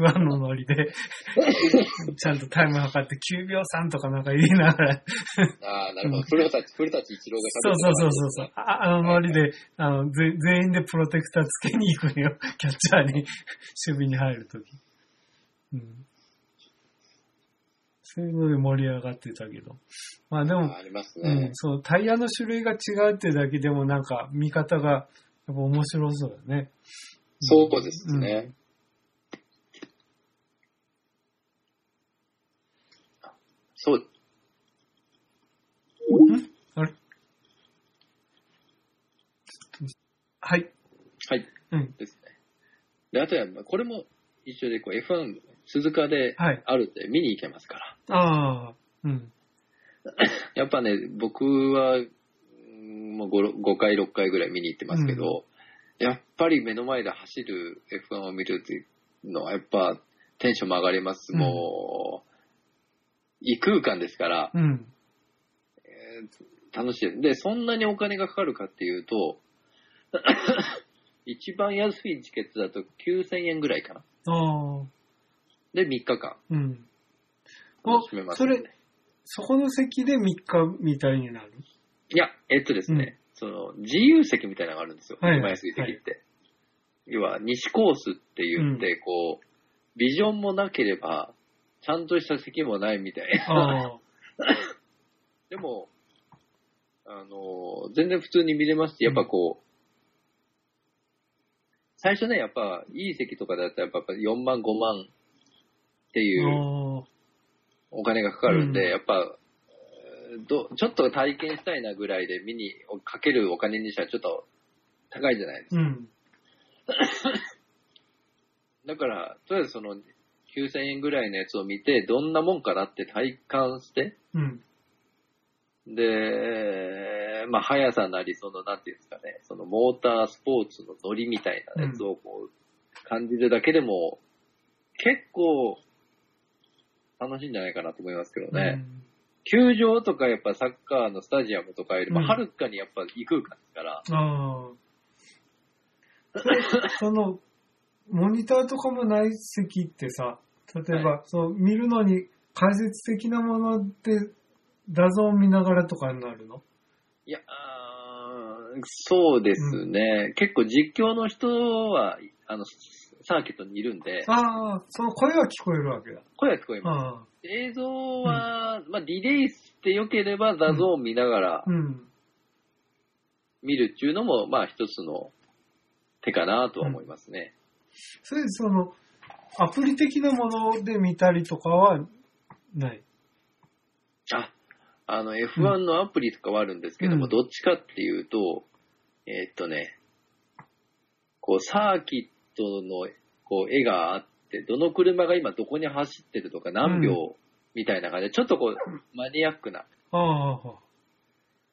F1 のノリで、ちゃんとタイム測って9秒3とかなんか言いながら、ああ、なるほど。古舘、古舘一郎がそうそうそうそうそう。ああのノリで、あの、ぜ全員でプロテクターつけに行くのよ。キャッチャーに、守備に入るとき。うん。そういうので盛り上がってたけど。まあでもあ、りますうんね。、そう、タイヤの種類が違うってだけでもなんか見方がやっぱ面白そうだね。そうですね。そう、あれ？はい。はい。うん。ですね。で、あとは、これも一緒で、こう F1、鈴鹿ではい。あるんで見に行けますから。ああ、うん。やっぱね、僕は、うんもう 5, 5回、6回ぐらい見に行ってますけど、やっぱり目の前で走る F1 を見るっていうのは、やっぱテンションも上がります。うんもう、異空間ですから、うん。えー楽しい。で、そんなにお金がかかるかっていうと、一番安いチケットだと9000円ぐらいかな。ああ、で、3日間うん。あ楽しめます、それ、そこの席で3日みたいになる？いや、えっとですね、その、自由席みたいなのがあるんですよ。はい一番安い席って。要は、西コースって言って、こう、ビジョンもなければ、ちゃんとした席もないみたいな。ああ、でも、あの、全然普通に見れますし、やっぱこう、最初ね、やっぱ、いい席とかだったら、やっぱ4万、5万っていうあお金がかかるんで、うんやっぱ、えーど、ちょっと体験したいなぐらいで見にかけるお金にしたらちょっと高いじゃないですか。うん。だから、とりあえずその9000円ぐらいのやつを見て、どんなもんかなって体感して、うん。で、まあ、速さなり、その、なんていうんですかね、そのモータースポーツのノリみたいなやつをこう、感じるだけでも、結構、楽しいんじゃないかなと思いますけどね。球場とかやっぱサッカーのスタジアムとかよりもうんはるかにやっぱ異空間ですから、うん。ああ。その、モニターとかもない席ってさ、例えば、そう、見るのに解説的なもので、画像を見ながらとかになるの？いや、そうですね、結構実況の人は、あの、サーキットにいるんで、ああ、その声は聞こえるわけだ。声は聞こえます。映像は、まあ、リレーして良ければ画像を見ながらうん。見るっていうのも、まあ一つの手かなとは思いますね。それでその、アプリ的なもので見たりとかはない？あ、あの F1 のアプリとかはあるんですけども、うんどっちかっていうと、えーっとね、こうサーキットのこう絵があって、どの車が今どこに走ってるとか何秒みたいな感じで、ちょっとこうマニアックな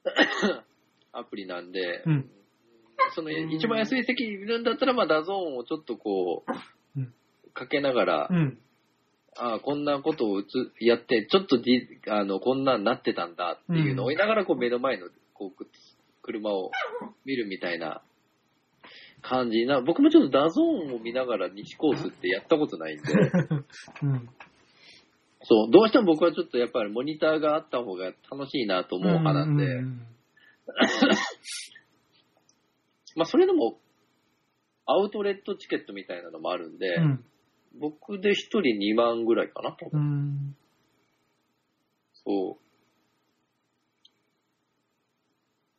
アプリなんで、うん。その一番安い席にいるんだったら、まあ DAZNをちょっとこう、うんかけながら、うん。ああ、こんなことをやって、ちょっとじあのこんなんなってたんだっていうのを追いながら、こう目の前のこうく車を見るみたいな感じな、僕もちょっとダゾーンを見ながら西コースってやったことないんで、うん。そう、どうしても僕はちょっとやっぱりモニターがあった方が楽しいなと思う派なんで、うん まあそれでも、アウトレットチケットみたいなのもあるんで、うん。僕で一人2万ぐらいかな、多分うん。そう。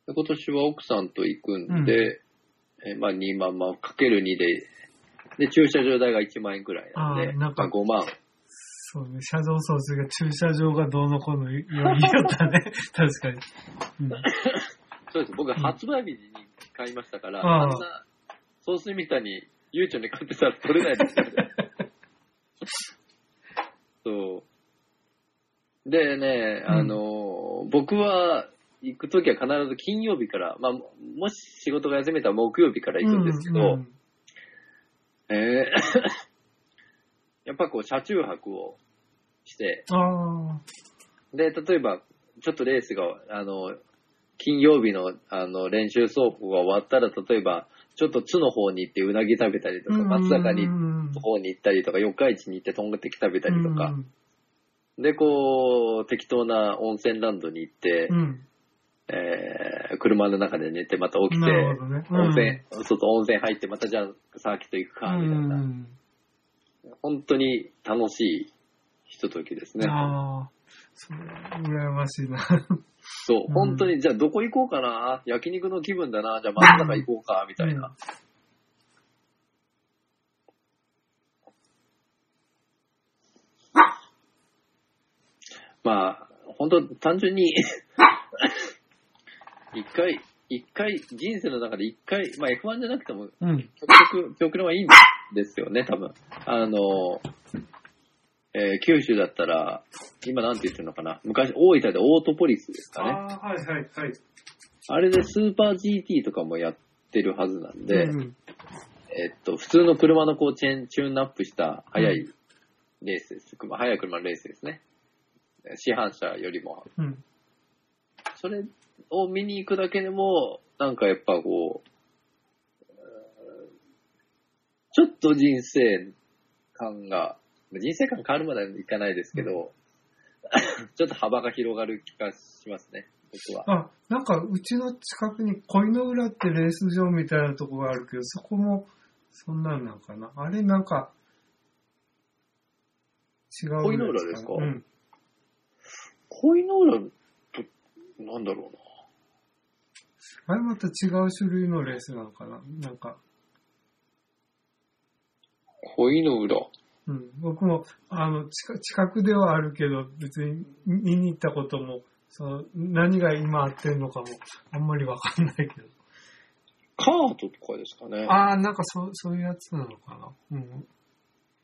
で今年は奥さんと行くんで、えまあ2万、まあかける2で、で、駐車場代が1万円くらいなんで、あーなんかまあ5万。そうね、車上操作が駐車場がどうのこうのよりよったね。確かに。うんそうです。僕発売日に買いましたから、あーあんな、ソースみたいに悠長に買ってたら取れないですよね。そう。でね、あの、僕は行くときは必ず金曜日から、まあ、ももし仕事が休めたら木曜日から行くんですけど、うんえー やっぱこう車中泊をして、あで、例えば、ちょっとレースが、あの、金曜日のあの練習走行が終わったら、例えば、ちょっと津の方に行ってうなぎ食べたりとあ。か、松坂にうんの方に行ったりとか、四日市に行ってとんがってき食べたりとかう、んで、こう、適当な温泉ランドに行ってう、ん。えー車の中で寝てまた起きて、なるほどね。温泉、外温泉入ってまたじゃあサーキット行くか、みたいな。うん本当に楽しいひとときですね。ああ、そう、羨ましいな。そう、うん本当に、じゃあどこ行こうかな？焼肉の気分だなじゃあ松坂行こうかみたいな。まあ、本当単純に、一回、一回、人生の中で一回、まあ F1 じゃなくても、うん。極力、極力はいいんですよね、多分。あの、えー九州だったら、今なんて言ってるのかな？昔、大分でオートポリスですかね。ああ、はいはいはい。あれでスーパー GT とかもやってるはずなんで、うんえっと、普通の車のこうチェーン、チューンアップした速いレースです。まあ速い車のレースですね。市販車よりも。うん。それを見に行くだけでも、なんかやっぱこう、ちょっと人生観が、人生観変わるまではいかないですけど、ちょっと幅が広がる気がしますね、僕は。あ、なんかうちの近くに恋の浦ってレース場みたいなとこがあるけど、そこもそんなんなんかな。あれなんか、違う恋の浦ですか？うん。恋の浦と、なんだろうな。あれまた違う種類のレースなのかな？なんか、恋の浦。うん。僕も、あの、近近くではあるけど、別に見に行ったことも、その、何が今あってんのかも、あんまりわかんないけど。カートとかですかね。ああ、なんかそう、そういうやつなのかな？うん。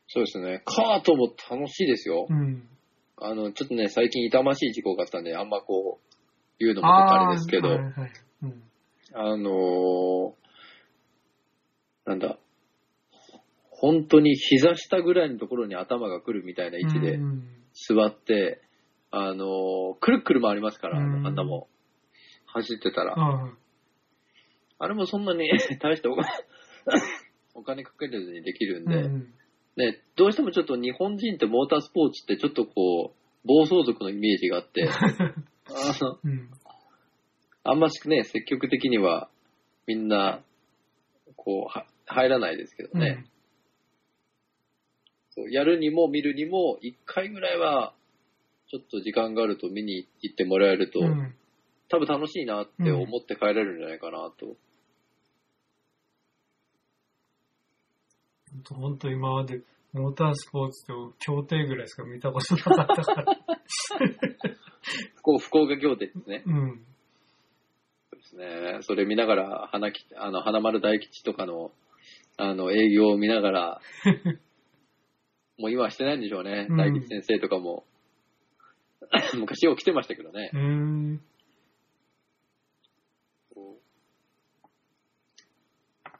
そうですね。カートも楽しいですよ。うん。あの、ちょっとね、最近痛ましい事故があったんで、あんまこう、言うのもあれですけど、はいはい。うん。あのーなんだ、本当に膝下ぐらいのところに頭が来るみたいな位置でうん座って、あの、くるくる回りますから、あうんの方も。走ってたら。ああれもそんなに 大してお金 お金かけれずにできるんあ。で、うん。ね、どうしてもちょっと日本人ってモータースポーツってちょっとこう、暴走族のイメージがあって、あのうん。あんましね、積極的にはみんな、こう、は入らないですけどね。そうやるにも見るにも、一回ぐらいは、ちょっと時間があると見に行ってもらえると、うん。多分楽しいなって思って帰れるんじゃないかなと。本当今までモータースポーツと協定ぐらいしか見たことなかったから。福福岡行典ですね。うん。ですね。それ見ながら、花き、あの、花丸大吉とかの、あの、営業を見ながら、もう今はしてないんでしょうね。うん大吉先生とかも。昔よう来てましたけどねう。ーん。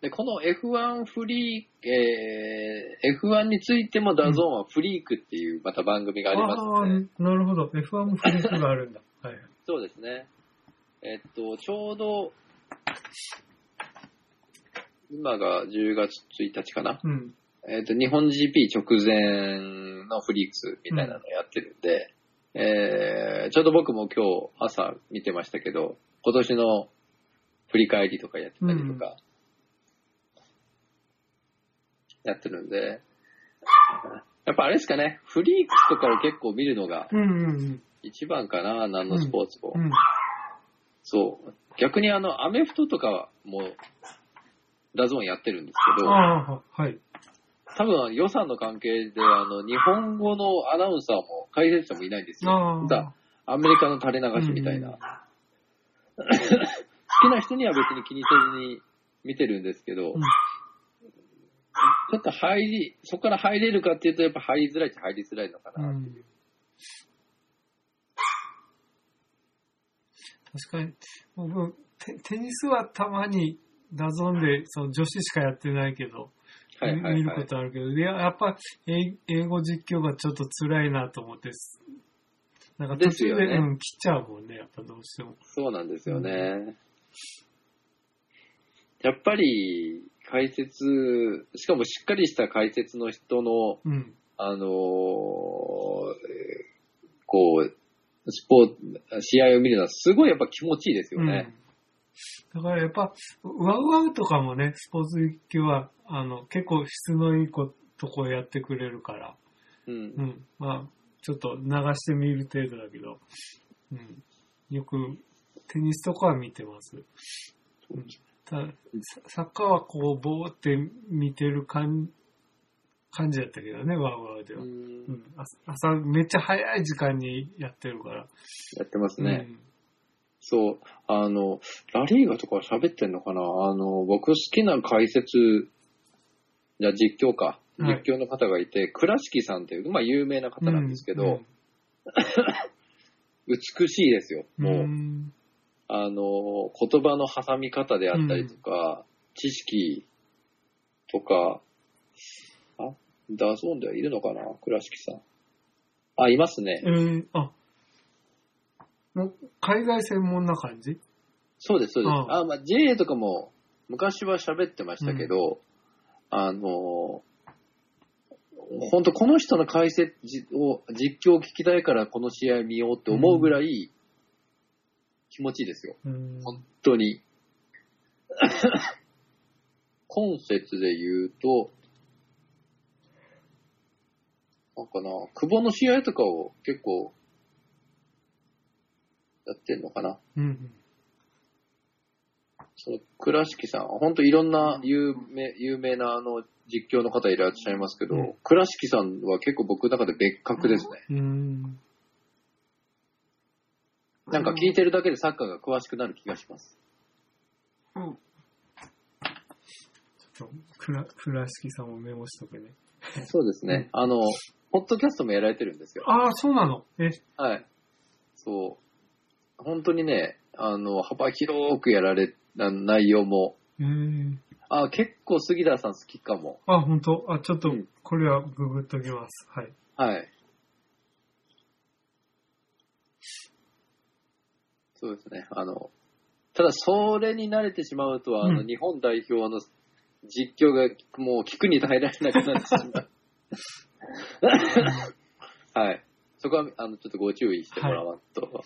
で、この F1 フリー、えー、F1 についても DAZNはフリークっていうまた番組がありますので、ああ、なるほど。F1 もフリークがあるんだ。はい。そうですね。えっと、ちょうど、今が10月1日かな。うん。えっと、日本 GP 直前のフリークスみたいなのをやってるんで、えー、ちょうど僕も今日朝見てましたけど、今年の振り返りとかやってたりとか、やってるんで、やっぱあれですかね、フリークスとかを結構見るのがうんうんうん。一番かな、何のスポーツも。うん。そう。逆にあの、アメフトとかも、 DAZN やってるんですけど、ああ、はい。多分予算の関係で、あの、日本語のアナウンサーも解説者もいないんですよ。だアメリカの垂れ流しみたいな。好きな人には別に気にせずに見てるんですけど、うんちょっと入り、そこから入れるかっていうと、やっぱ入りづらいっちゃ入りづらいのかな。うん。確かに、僕、テテニスはたまにDAZN でその女子しかやってないけど、はいはい見るこはい。とあるけど、いややっぱ英英語実況がちょっと辛いなと思って、なんか途中でねうん、切っちゃうもんね、やっぱどうしても。そうなんですよね。やっぱり、解説、しかもしっかりした解説の人の、うん。あのーこう、スポーツ、試合を見るのはすごいやっぱ気持ちいいですよね。うん。だからやっぱ、ワウワウとかもね、スポーツ実況は、あの、結構質のいいことこやってくれるから、うん。うん。まあ、ちょっと流してみる程度だけど、うん。よく、テニスとかは見てます。うん、たササッカーはこう、ぼーって見てる感感じだったけどね、ワウワウでは。ううんん、朝朝めっちゃ早い時間にやってるから。やってますね。うんそう。あの、ラリーガとか喋ってんのかな？あの、僕好きな解説、じゃあ実況か。はい実況の方がいて、倉敷さんっていう、まあ有名な方なんですけど、美しいですよ。うん、もう、んあの、言葉の挟み方であったりとか、知識とか、あ、 DAZN ではいるのかな？倉敷さん。あ、いますねえ。ー、あ、もう海外専門な感じ？そうです、そうです。うんあ、まあ、JA とかも昔は喋ってましたけど、あの、本当この人の解説を、実況を聞きたいからこの試合見ようって思うぐらい気持ちいいですよ。うん。本当に。今節で言うと、なんかな、久保の試合とかを結構、やってんのかな？うん。その、倉敷さん、本当いろんな有名、有名なあの、実況の方いらっしゃいますけど、うん倉敷さんは結構僕の中で別格ですね。うん。なんか聞いてるだけでサッカーが詳しくなる気がします。うん。ちょっと、倉敷さんもメモしとけね。そうですね。あの、ポッドキャストもやられてるんですよ。ああ、そうなの？え、はい。そう。本当にね、あの、幅広くやられ、な内容も、うーん。あ結構杉田さん好きかも。あ、本当？あ、ちょっと、これはググっときます。はい。はい。そうですね。あの、ただそれに慣れてしまうと、あの、うん日本代表の実況がもう聞くに耐えられなくなってしまう。はい。そこは、あの、ちょっとご注意してもらわんと。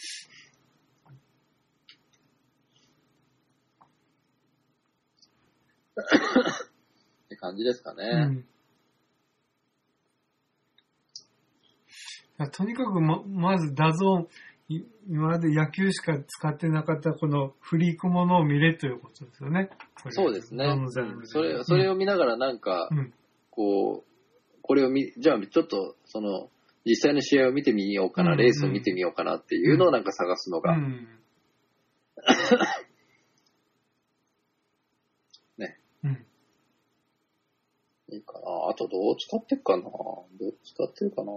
って感じですかうね。ん。いやとにかくま、まず DAZN、い今まで野球しか使ってなかったこのフリークものを見れということですよね。そうですねどのジャンル。でそれ、それを見ながらなんか、うん。こう、これを見、じゃあちょっと、その、実際の試合を見てみようかな、うんレースを見てみようかなっていうのをなんか探すのが、うん。ね。うん。いいかな。あとどう使ってっかな。どう使ってるかな。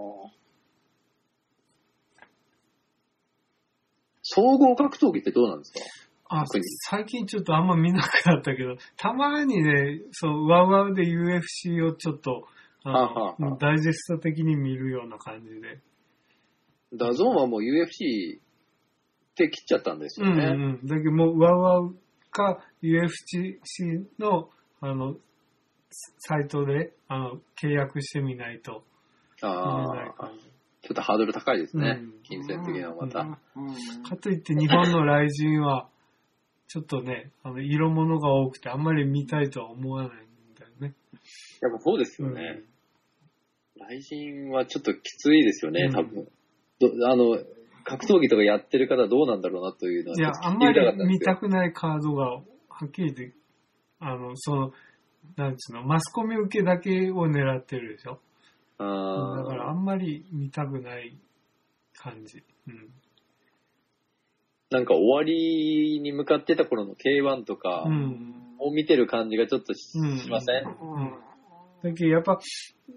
総合格闘技ってどうなんですか？あ特に、最近ちょっとあんま見なくなったけど、たまにね、そう、 WOWOWで UFC をちょっと、あはあはあダイジェスト的に見るような感じで。 DAZN はもう UFC って切っちゃったんですうんよね。うん。だけどもう、 WOWOWか UFC の、あの、サイトで、あの、契約してみないと見れないああ感じ。ちょっとハードル高いですね。うん金銭的にはまた。かといって日本の雷神は、ちょっとね、あの、色物が多くてあんまり見たいとは思わないね。やっぱそうですよね。雷神はちょっときついですよね、うん多分。どあの、格闘技とかやってる方どうなんだろうなというのは、いや、あんまり見たんくないカードが、はっきり言って、あの、その、なんつうの、マスコミ受けだけを狙ってるでしょ。ですよ。だからああんまり見たくない感じ。うん。なんか終わりに向かってた頃の K1 とかうん。を見てる感じがちょっとし,、うんませんうん。だけどやっぱ、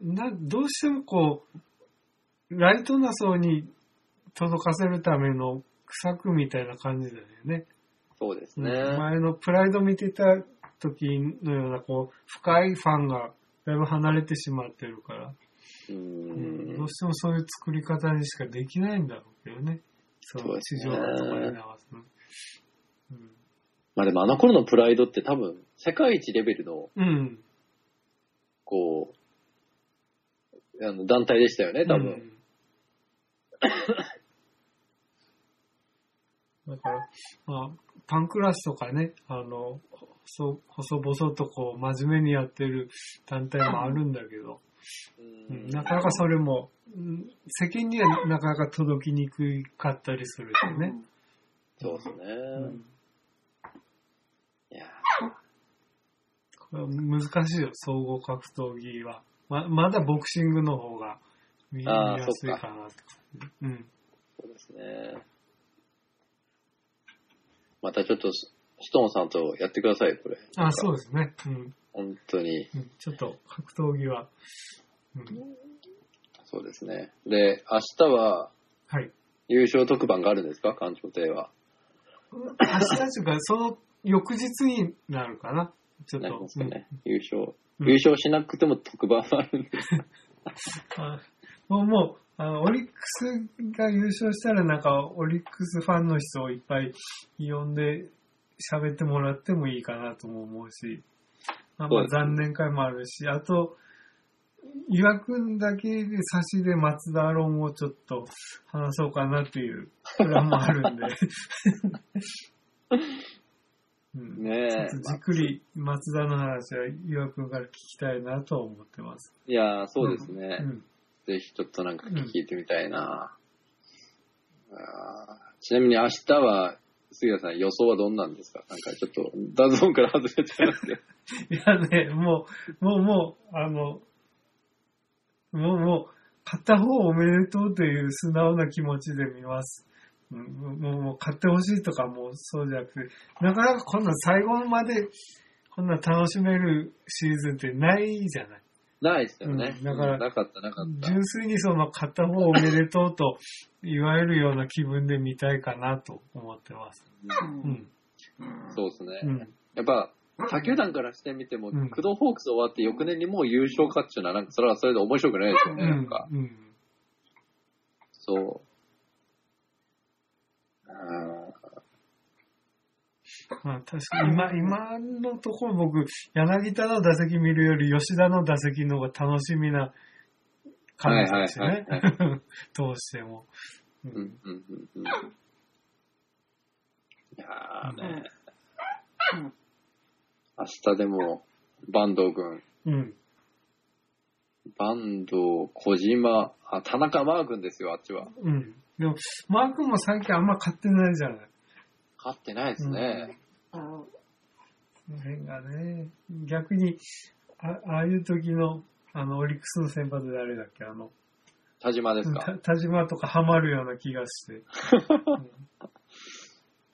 な、どうしてもこう、ライトな層に届かせるための臭くみたいな感じだよね。そうですうんね。前のプライド見てた時のような、こう、深いファンがだいぶ離れてしまってるから、ううんんどうしてもそういう作り方にしかできないんだろうけどね。そそうね地上波とかで流すの。まあでもあの頃のプライドって多分、世界一レベルの、うん。うん。こう、あの団体でしたよね、多分。うん だから、まあ、パンクラスとかね、あの、細細々とこう、真面目にやってる団体もあるんだけど、うんなかなかそれも、うん世間にはなかなか届きにくかったりするとね。そうですね。うんいやこれは難しいよ、総合格闘技は。ままだボクシングの方が見やすいかなって感じ。うん。そうですね。またちょっと、スストーンさんとやってください、これ。あ、そうですね。うん。本当に、うんちょっと格闘技は、うん、そうですね。で、明日ははい。優勝特番があるんですか？館長亭は。明日というか、その翌日になるかな。ちょっとなりま。すかね。優勝。うん優勝しなくても特番はあるんです。もう、もう、あの、オリックスが優勝したら、なんか、オリックスファンの人をいっぱい呼んで喋ってもらってもいいかなとも思うし、まあ、まあ残念会もあるし、あと、岩くんだけで差しで松田論をちょっと話そうかなっていうプランもあるんで。うんねえじっくり松田の話は岩くんから聞きたいなとは思ってます。いやー、そうですね。うんぜひちょっとなんか聞いてみたいな、あーちなみに明日は、杉谷さん予想はどんなんですか？なんかちょっと、 DAZN から外れちゃいますけど。いやね、もう、もう、もう、あの、もう、もう、買った方おめでとうという素直な気持ちで見ます。うんもう、もう、買ってほしいとかもうそうじゃなくて、なかなかこんな最後まで、こんな楽しめるシーズンってないじゃない。ないですよね。うんだからなかった、なかった。純粋にその買った方おめでとうと言われるような気分で見たいかなと思ってます。うん。そうですね。うん。やっぱ、他球団からしてみても、うん工藤ホークス終わって翌年にもう優勝かっていうのは、なんかそれはそれで面白くないですよね、なんか。うん。そう。まあ確かに今、今のところ僕、柳田の打席見るより吉田の打席の方が楽しみな感じですよね。どうしても。ううん、うん、うん。うんいやーね、明日でも、坂東君、うん。坂東、小島、あ、田中マー君ですよ、あっちは。うん。でも、マー君も最近あんま買ってないじゃない。勝ってないですね。この辺がね、逆に、あああいう時の、あの、オリックスの先発であれだっけ、あの、田島ですたか。田島とかハマるような気がして。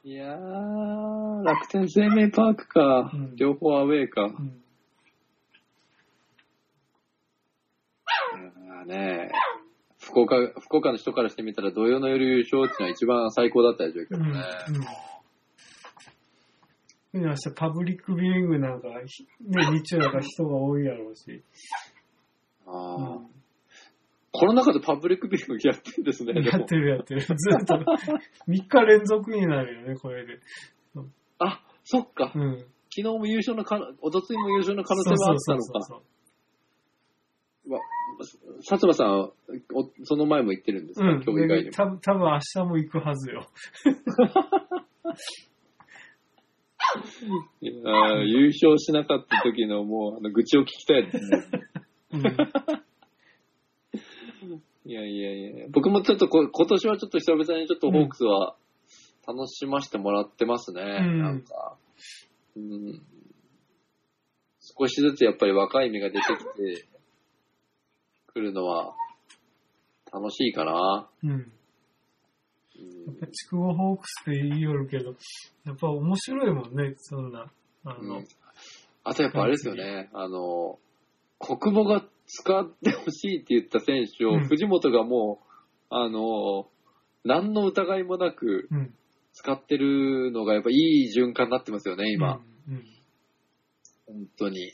いやー、楽天生命パークか。うん両方アウェーか。うんいやーね福岡、福岡の人からしてみたら、土曜の夜優勝っていうのは一番最高だったでしょうけうん。どね。うん。明日パブリックビューイングなんか、ひね、日曜だから人が多いやろうし。あーうんコロナ禍でパブリックビューイングやってるんですね。やってるやってる。ずっと、3日連続になるよね、これで。あ、そっか。うん。昨日も優勝のか、おとついも優勝の可能性もあったのか。そうわ薩摩さん、おその前も言ってるんですか、うん。今日以外にも。多分多分明日も行くはずよ。いやー優勝しなかった時のもう、あの、愚痴を聞きたいですね。うん。いやいやいや、僕もちょっとこ今年はちょっと久々にちょっとホークスは楽しませてもらってますね。んなんか、うん、少しずつやっぱり若い芽が出てきてくるのは楽しいかな。うん。うんやっぱ筑後ホークスって言いよるけど、やっぱ面白いもんね、そんな。あの、うんあとやっぱあれですよね、あの、国母が使ってほしいって言った選手を、うん藤本がもう、あの、何の疑いもなくうん。使ってるのがやっぱいい循環になってますよね、今。うん。うん本当に。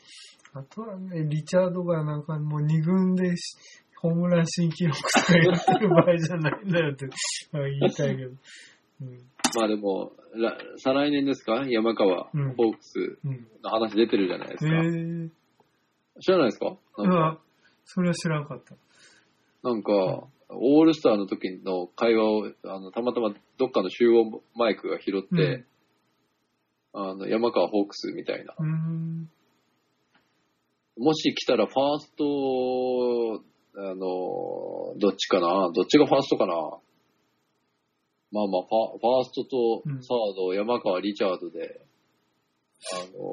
あとはね、リチャードがなんかもう二軍でしホームラン新記録とかやってる場合じゃないんだよって まあ言いたいけど。うん。まあでも、ら再来年ですか？山川、うんホークスうん。の話出てるじゃないですえか。ー。知らないですか？なんそれは知らなかった。なんか、オールスターの時の会話を、あの、たまたまどっかの集音マイクが拾って、あの、山川ホークスみたいな。もし来たらファースト、あの、どっちかな？どっちがファーストかな？まあまあファ、ファーストとうんサード、山川、リチャードで、あの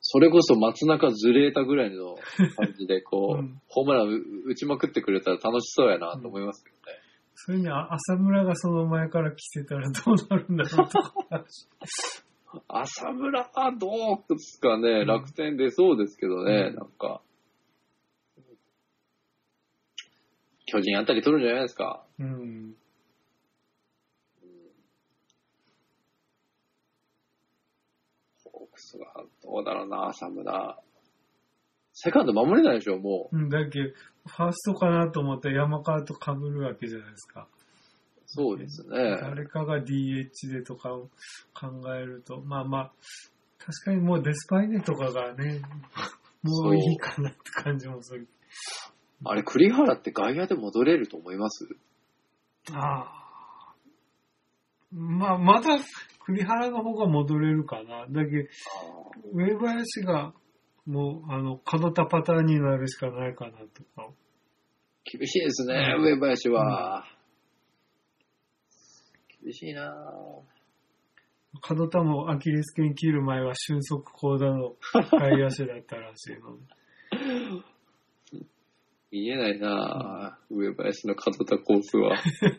それこそ松中ずれたぐらいの感じで、こう、うんホームランう打ちまくってくれたら楽しそうやなと思いますけどね。それにあ浅村がその前から来てたらどうなるんだろうとか。浅村はどうですかね、ん楽天出そうですけどね、うんなんか。巨人あたり取るんじゃないですか。うん。ホークスがどうだろうな、浅村。セカンド守れないでしょ、もう。うん、だけど、ファーストかなと思ったら山川と被るわけじゃないですか。そうですね。誰かが DH でとかを考えると、まあまあ、確かにもうデスパイネとかがね、もういいかなって感じもする。あれ、栗原って外野で戻れると思います？ああ。まあ、まだ栗原の方が戻れるかな。だけど、上林がもう、あの、角田パターンになるしかないかなとか。厳しいですね、うん上林は。厳しいな角田もアキレス腱切る前は俊足高打の外野手だったらしいので。見えないな上林の角田コースは。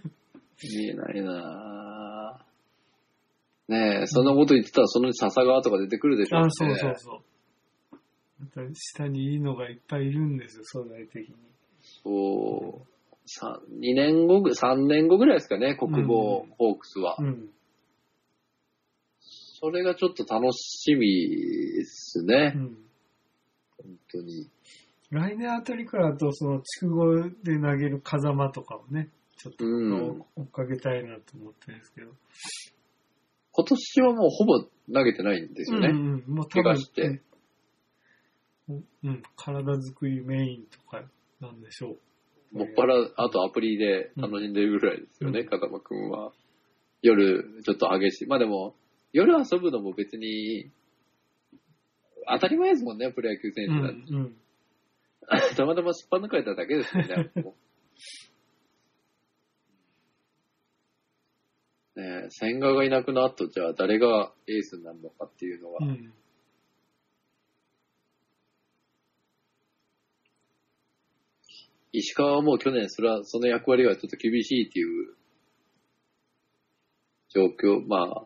見えないなねえ、そんなこと言ってたらそのうち笹川とか出てくるでしょあ、そうそうそう。また下にいいのがいっぱいいるんですよ、相対的に。そう。さ2年後ぐ、3年後ぐらいですかね、国防うんホークスは。うん。それがちょっと楽しみですねう。ん。本当に。来年あたりからだと、その、筑後で投げる風間とかをね、ちょっとうん追っかけたいなと思ってるんですけど。今年はもうほぼ投げてないんですよね。うんうん、もう怪我して。うん、うん体作りメインとかなんでしょう。もっぱら、あとアプリで楽しんでるぐらいですよね、うん風間くんは。夜、ちょっと激しい。まあでも、夜遊ぶのも別に、当たり前ですもんね、プロ野球選手うん、なんて。うん。たまたますっぱ抜かれただけですよね。もうねえ、千賀がいなくなったじゃあ誰がエースになるのかっていうのは、うん。石川はもう去年それは、その役割はちょっと厳しいっていう状況、まあ、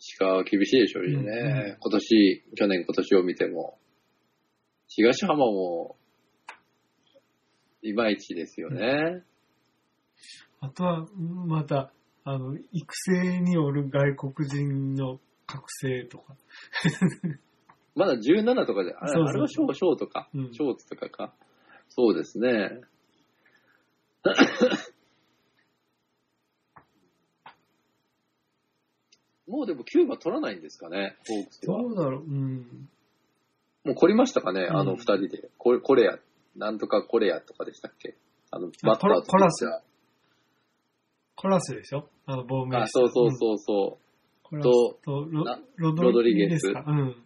石川は厳しいでしょうしね。うんうん今年、去年今年を見ても。東浜も、いまいちですよね。あとは、また、あの、育成による外国人の覚醒とか。まだ17とかで、あれそうそうはショー、ショートか。うんショートとかか。そうですね。もうでもキューバ取らないんですかね、ホークスは。どうだろう、うん。もう凝りましたかね、うんあの二人で。コレコレア、なんとかコレアとかでしたっけ？あの、バッターとコラコラスコラスでしょ？あの、亡命あ、そうそうそうそう。コラスとロなロロドリゲスうん。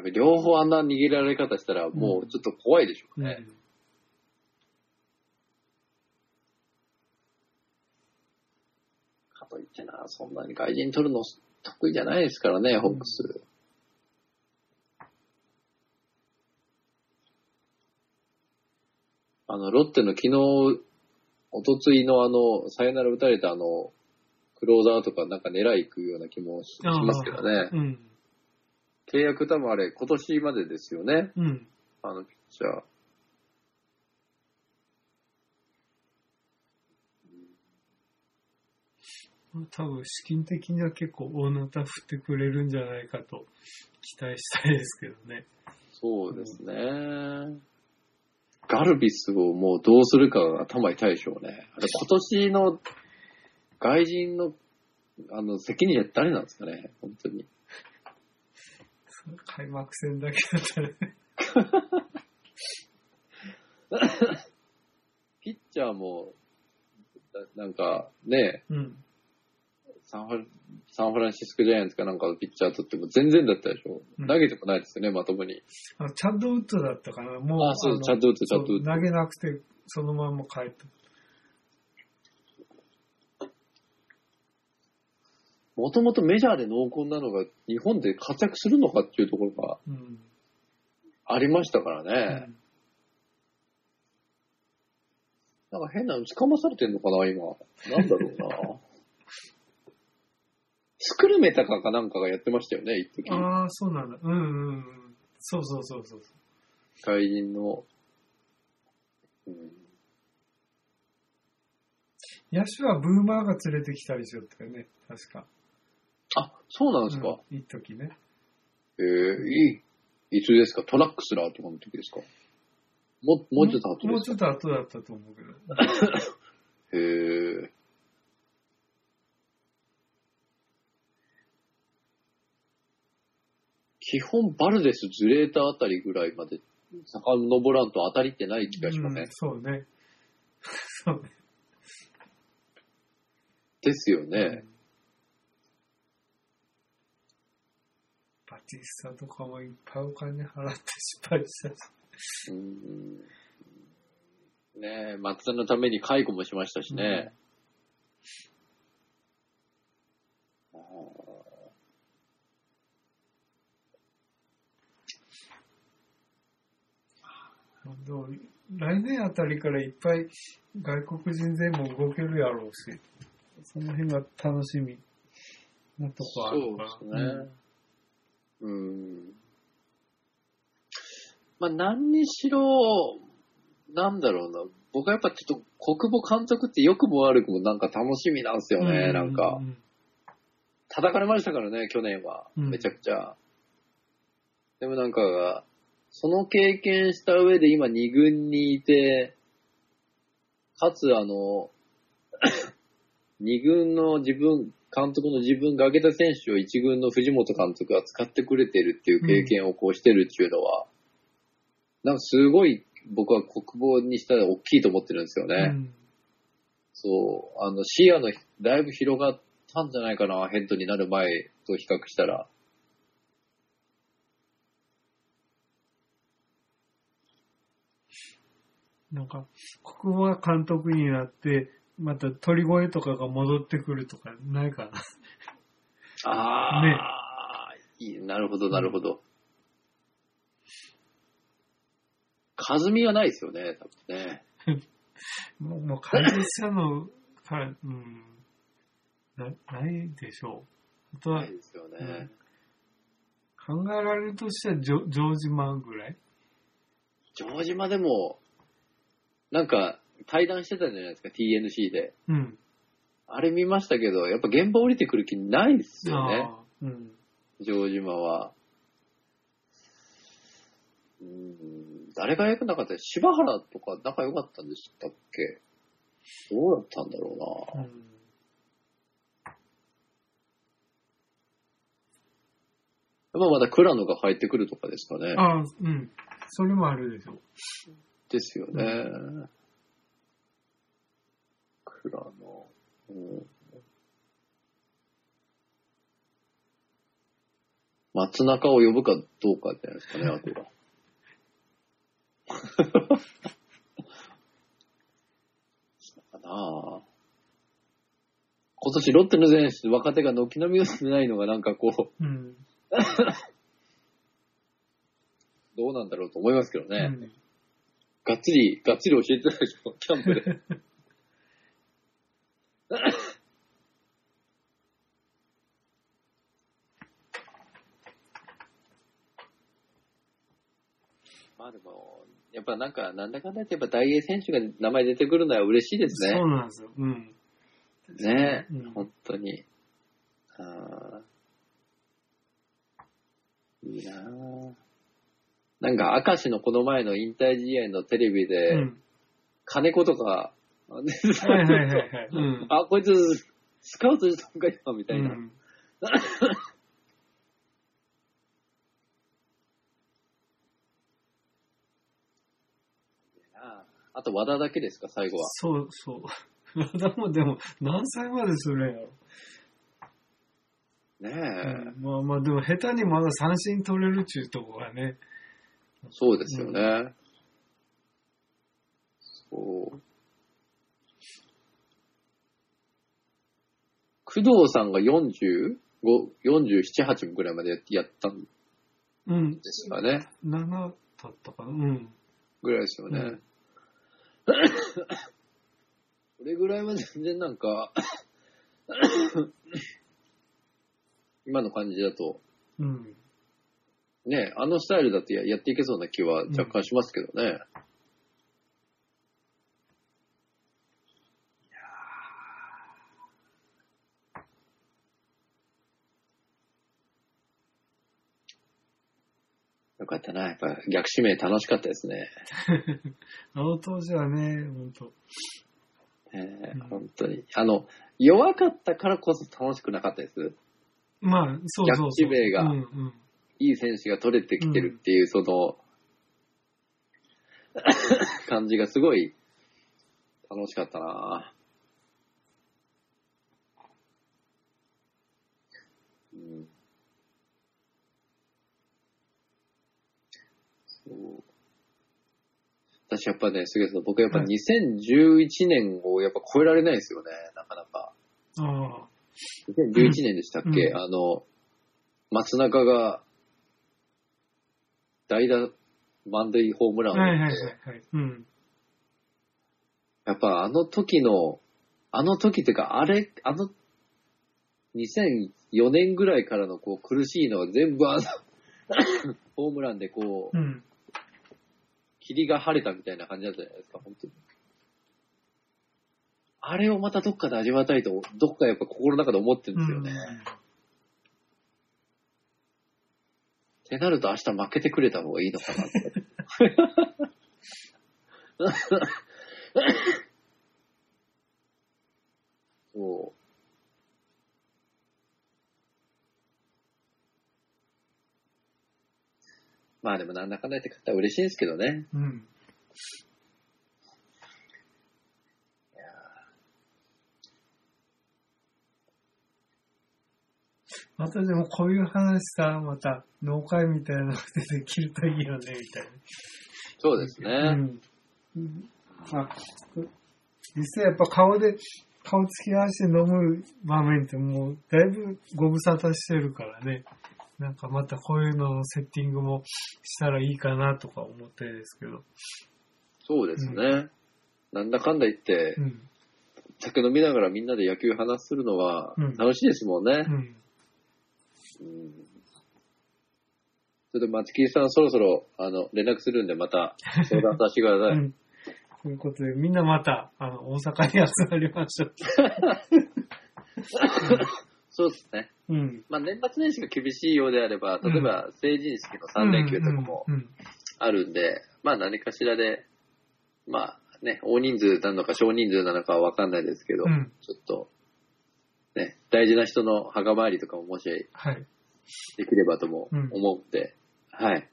やっぱり両方あんな逃げられ方したら、もうちょっと怖いでしょうね。うんかといってな、そんなに外人取るの得意じゃないですからね、ホークス。あの、ロッテの昨日、おとついのあの、サヨナラ打たれたあの、クローザーとかなんか狙い行くような気もししますけどね。うん。契約多分あれ、今年までですよね。うん。あのピッチャー。多分、資金的には結構大ネタ振ってくれるんじゃないかと期待したいですけどね。そうですね。ガルビスをもうどうするかが頭痛いでしょうね。あれ今年の外人のあの責任者誰なんですかね、本当に。開幕戦だけだったらね。ピッチャーも、ななんかね、うん。サンフラサンフランシスコジャイアンツかなんかのピッチャーとっても全然だったでしょ。うん投げてもないですよね、まともに。あのチャッドウッドだったかなもう、あそうのチャッドウッドチャッドウッドそう投げなくて、そのまんま帰った。もともとメジャーで濃厚なのが日本で活躍するのかっていうところがうん。ありましたからうね。んなんか変なの捕まされてんのかな、今。なんだろうな。スクルメタカかなんかがやってましたよね、一時。ああ、そうなんだ。うんうんうん。そうそうそうそう。外人の。うん、野手はブーマーが連れてきたりしよったよね。確か。あ、そうなんですか？うん一時ね。ええいい。いつですか？トラックスラーとかの時ですか？ももうちょっと後もうちょですかっと後だったと思うけど。へえ。基本バルデス、ズレータあたりぐらいまで遡らんと当たりってない気がしません、うんそうね。そうね。ですよね。バティスタとかもいっぱいお金払って失敗したし。うんねえ、松田のために解雇もしましたしね。あでも来年あたりからいっぱい外国人勢も動けるやろうし、その辺が楽しみなとこあるから。そうですね。うん。まあ、何にしろ、なんだろうな。僕はやっぱちょっと、国母監督って良くも悪くもなんか楽しみなんですよね、なんかう。ん叩かれましたからね、去年は。うんめちゃくちゃ。でもなんか、その経験した上で今2軍にいて、かつあの、二軍の自分、監督の自分が挙げた選手を一軍の藤本監督が使ってくれてるっていう経験をこうしてるっていうのは、なんかすごい僕は国防にしたら大きいと思ってるんですよね。うん。そう、あの視野のだいぶ広がったんじゃないかな、ヘッドになる前と比較したら。なんか、国語が監督になって、また鳥越とかが戻ってくるとかないかな。ああ、ねいいなるほど、なるほど。和美はないですよね、多分ね。もう、もう会社の、から、うん、な、ないでしょう。あとはない、ですよね。考えられるとしたら、ジョ城島ぐらい？城島でも、なんか、対談してたじゃないですか、TNC で。うん。あれ見ましたけど、やっぱ現場降りてくる気ないですよね、ああうん。城島は。うーん、誰が役なかった？柴原とか仲良かったんでしたっけ？どうだったんだろうな。うん。まあまだ倉野が入ってくるとかですかね。ああ、うん。それもあるでしょう。ですよね。倉野。うん松中を呼ぶかどうかじゃないですかね、あとは。そうかなあ今年ロッテの選手、若手が軒並み打ってないのがなんかこう、うん。どうなんだろうと思いますけどね。うんがっつり、がっつり教えてたでしょ、キャンプで。まあでも、やっぱなんか、なんだかんだ言ってやっぱ大英選手が名前出てくるのは嬉しいですねそう。なんですよ。うん。ねうん本当に。あーいいなぁなんか、明石のこの前の引退試合のテレビで、うん。金子とか、あはいはいはいはい。うん。あ、こいつ、スカウトしたんか今、みたいな。うん あと、和田だけですか、最後は。そうそう。まだもでも、何歳までするんやろ。ねえ、うんまあまあ、でも下手にまだ三振取れるっちゅうとこがね。そうですよね。そう。工藤さんが45、47、8ぐらいまでややったんうん。ですかね。7だったかな。うん。ぐらいですよね。うんこれぐらいは全然なんか、今の感じだと、うん。ね、あのスタイルだとややっていけそうな気は若干しますけどね。よかったな。やっぱ逆指名楽しかったですね。あの当時はね、ほんと。えーうん本当に。あの、弱かったからこそ楽しくなかったです？まあ、そうそうそう。逆指名がうんうん。いい選手が取れてきてるっていう、その、感じがすごい楽しかったなうん。そう。私やっぱね、杉谷さん、僕やっぱはい2011年をやっぱ超えられないですよね、なかなか。ああ。2011年でしたっけ、うんあの、松中が、代打満塁ホームランをはい打って、はいはいはい。うん。やっぱあの時の、あの時っていうか、あれ、あの、2004年ぐらいからのこう苦しいのは全部あの、ホームランでこう、うん。霧が晴れたみたいな感じだったじゃないですか、本当に。あれをまたどっかで味わいたいと、どっかやっぱ心の中で思ってるんですよね。ってなると明日負けてくれた方がいいのかなって。まあでもなんだかんだ言って買ったら嬉しいんですけどね。うん。またでもこういう話さ、また農会みたいなのでできるといいよね、みたいな。そうですね。うん。まあ、実際やっぱ顔で、顔つき合わせて飲む場面ってもうだいぶご無沙汰してるからね。なんかまたこういうののセッティングもしたらいいかなとか思ってるんですけど。そうですね。なんだかんだ言ってう、ん。酒飲みながらみんなで野球話するのはうん楽しいですもんねう。ん。うんちょっと松木さんそろそろ、あの、連絡するんでまた相談させてください。うん。ということで、みんなまた、あの、大阪に集まりましょう。そうですね。うん。まあ年末年始が厳しいようであれば、例えば成人式の3連休とかもうん。あるんで、まあ何かしらで、まあね、大人数なのか少人数なのかはわかんないですけど、うん。ちょっと、ね、大事な人の墓参りとかももしはい。できればともうん思って、はい。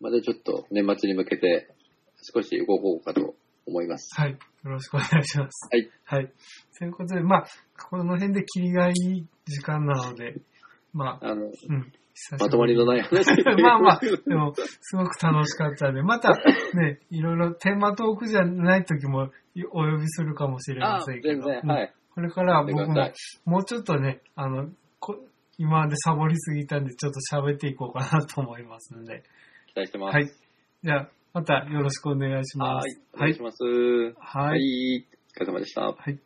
またちょっと年末に向けて少し動こうかと思います。はい。よろしくお願いします。はい。はい。ということで、まあ、この辺で切りがいい時間なので、まあ、あの、うん。久しぶりまとまりのない話 まあまあ、でも、すごく楽しかったんで、またね、いろいろテーマトークじゃない時もお呼びするかもしれあませんけど、はい。これからは僕ももうちょっとね、あの、こ今までサボりすぎたんで、ちょっと喋っていこうかなと思いますので、期待してます。はい。じゃあ、またよろしくお願いします。はい。お願いします。は。はいい。お疲れ様でした。はい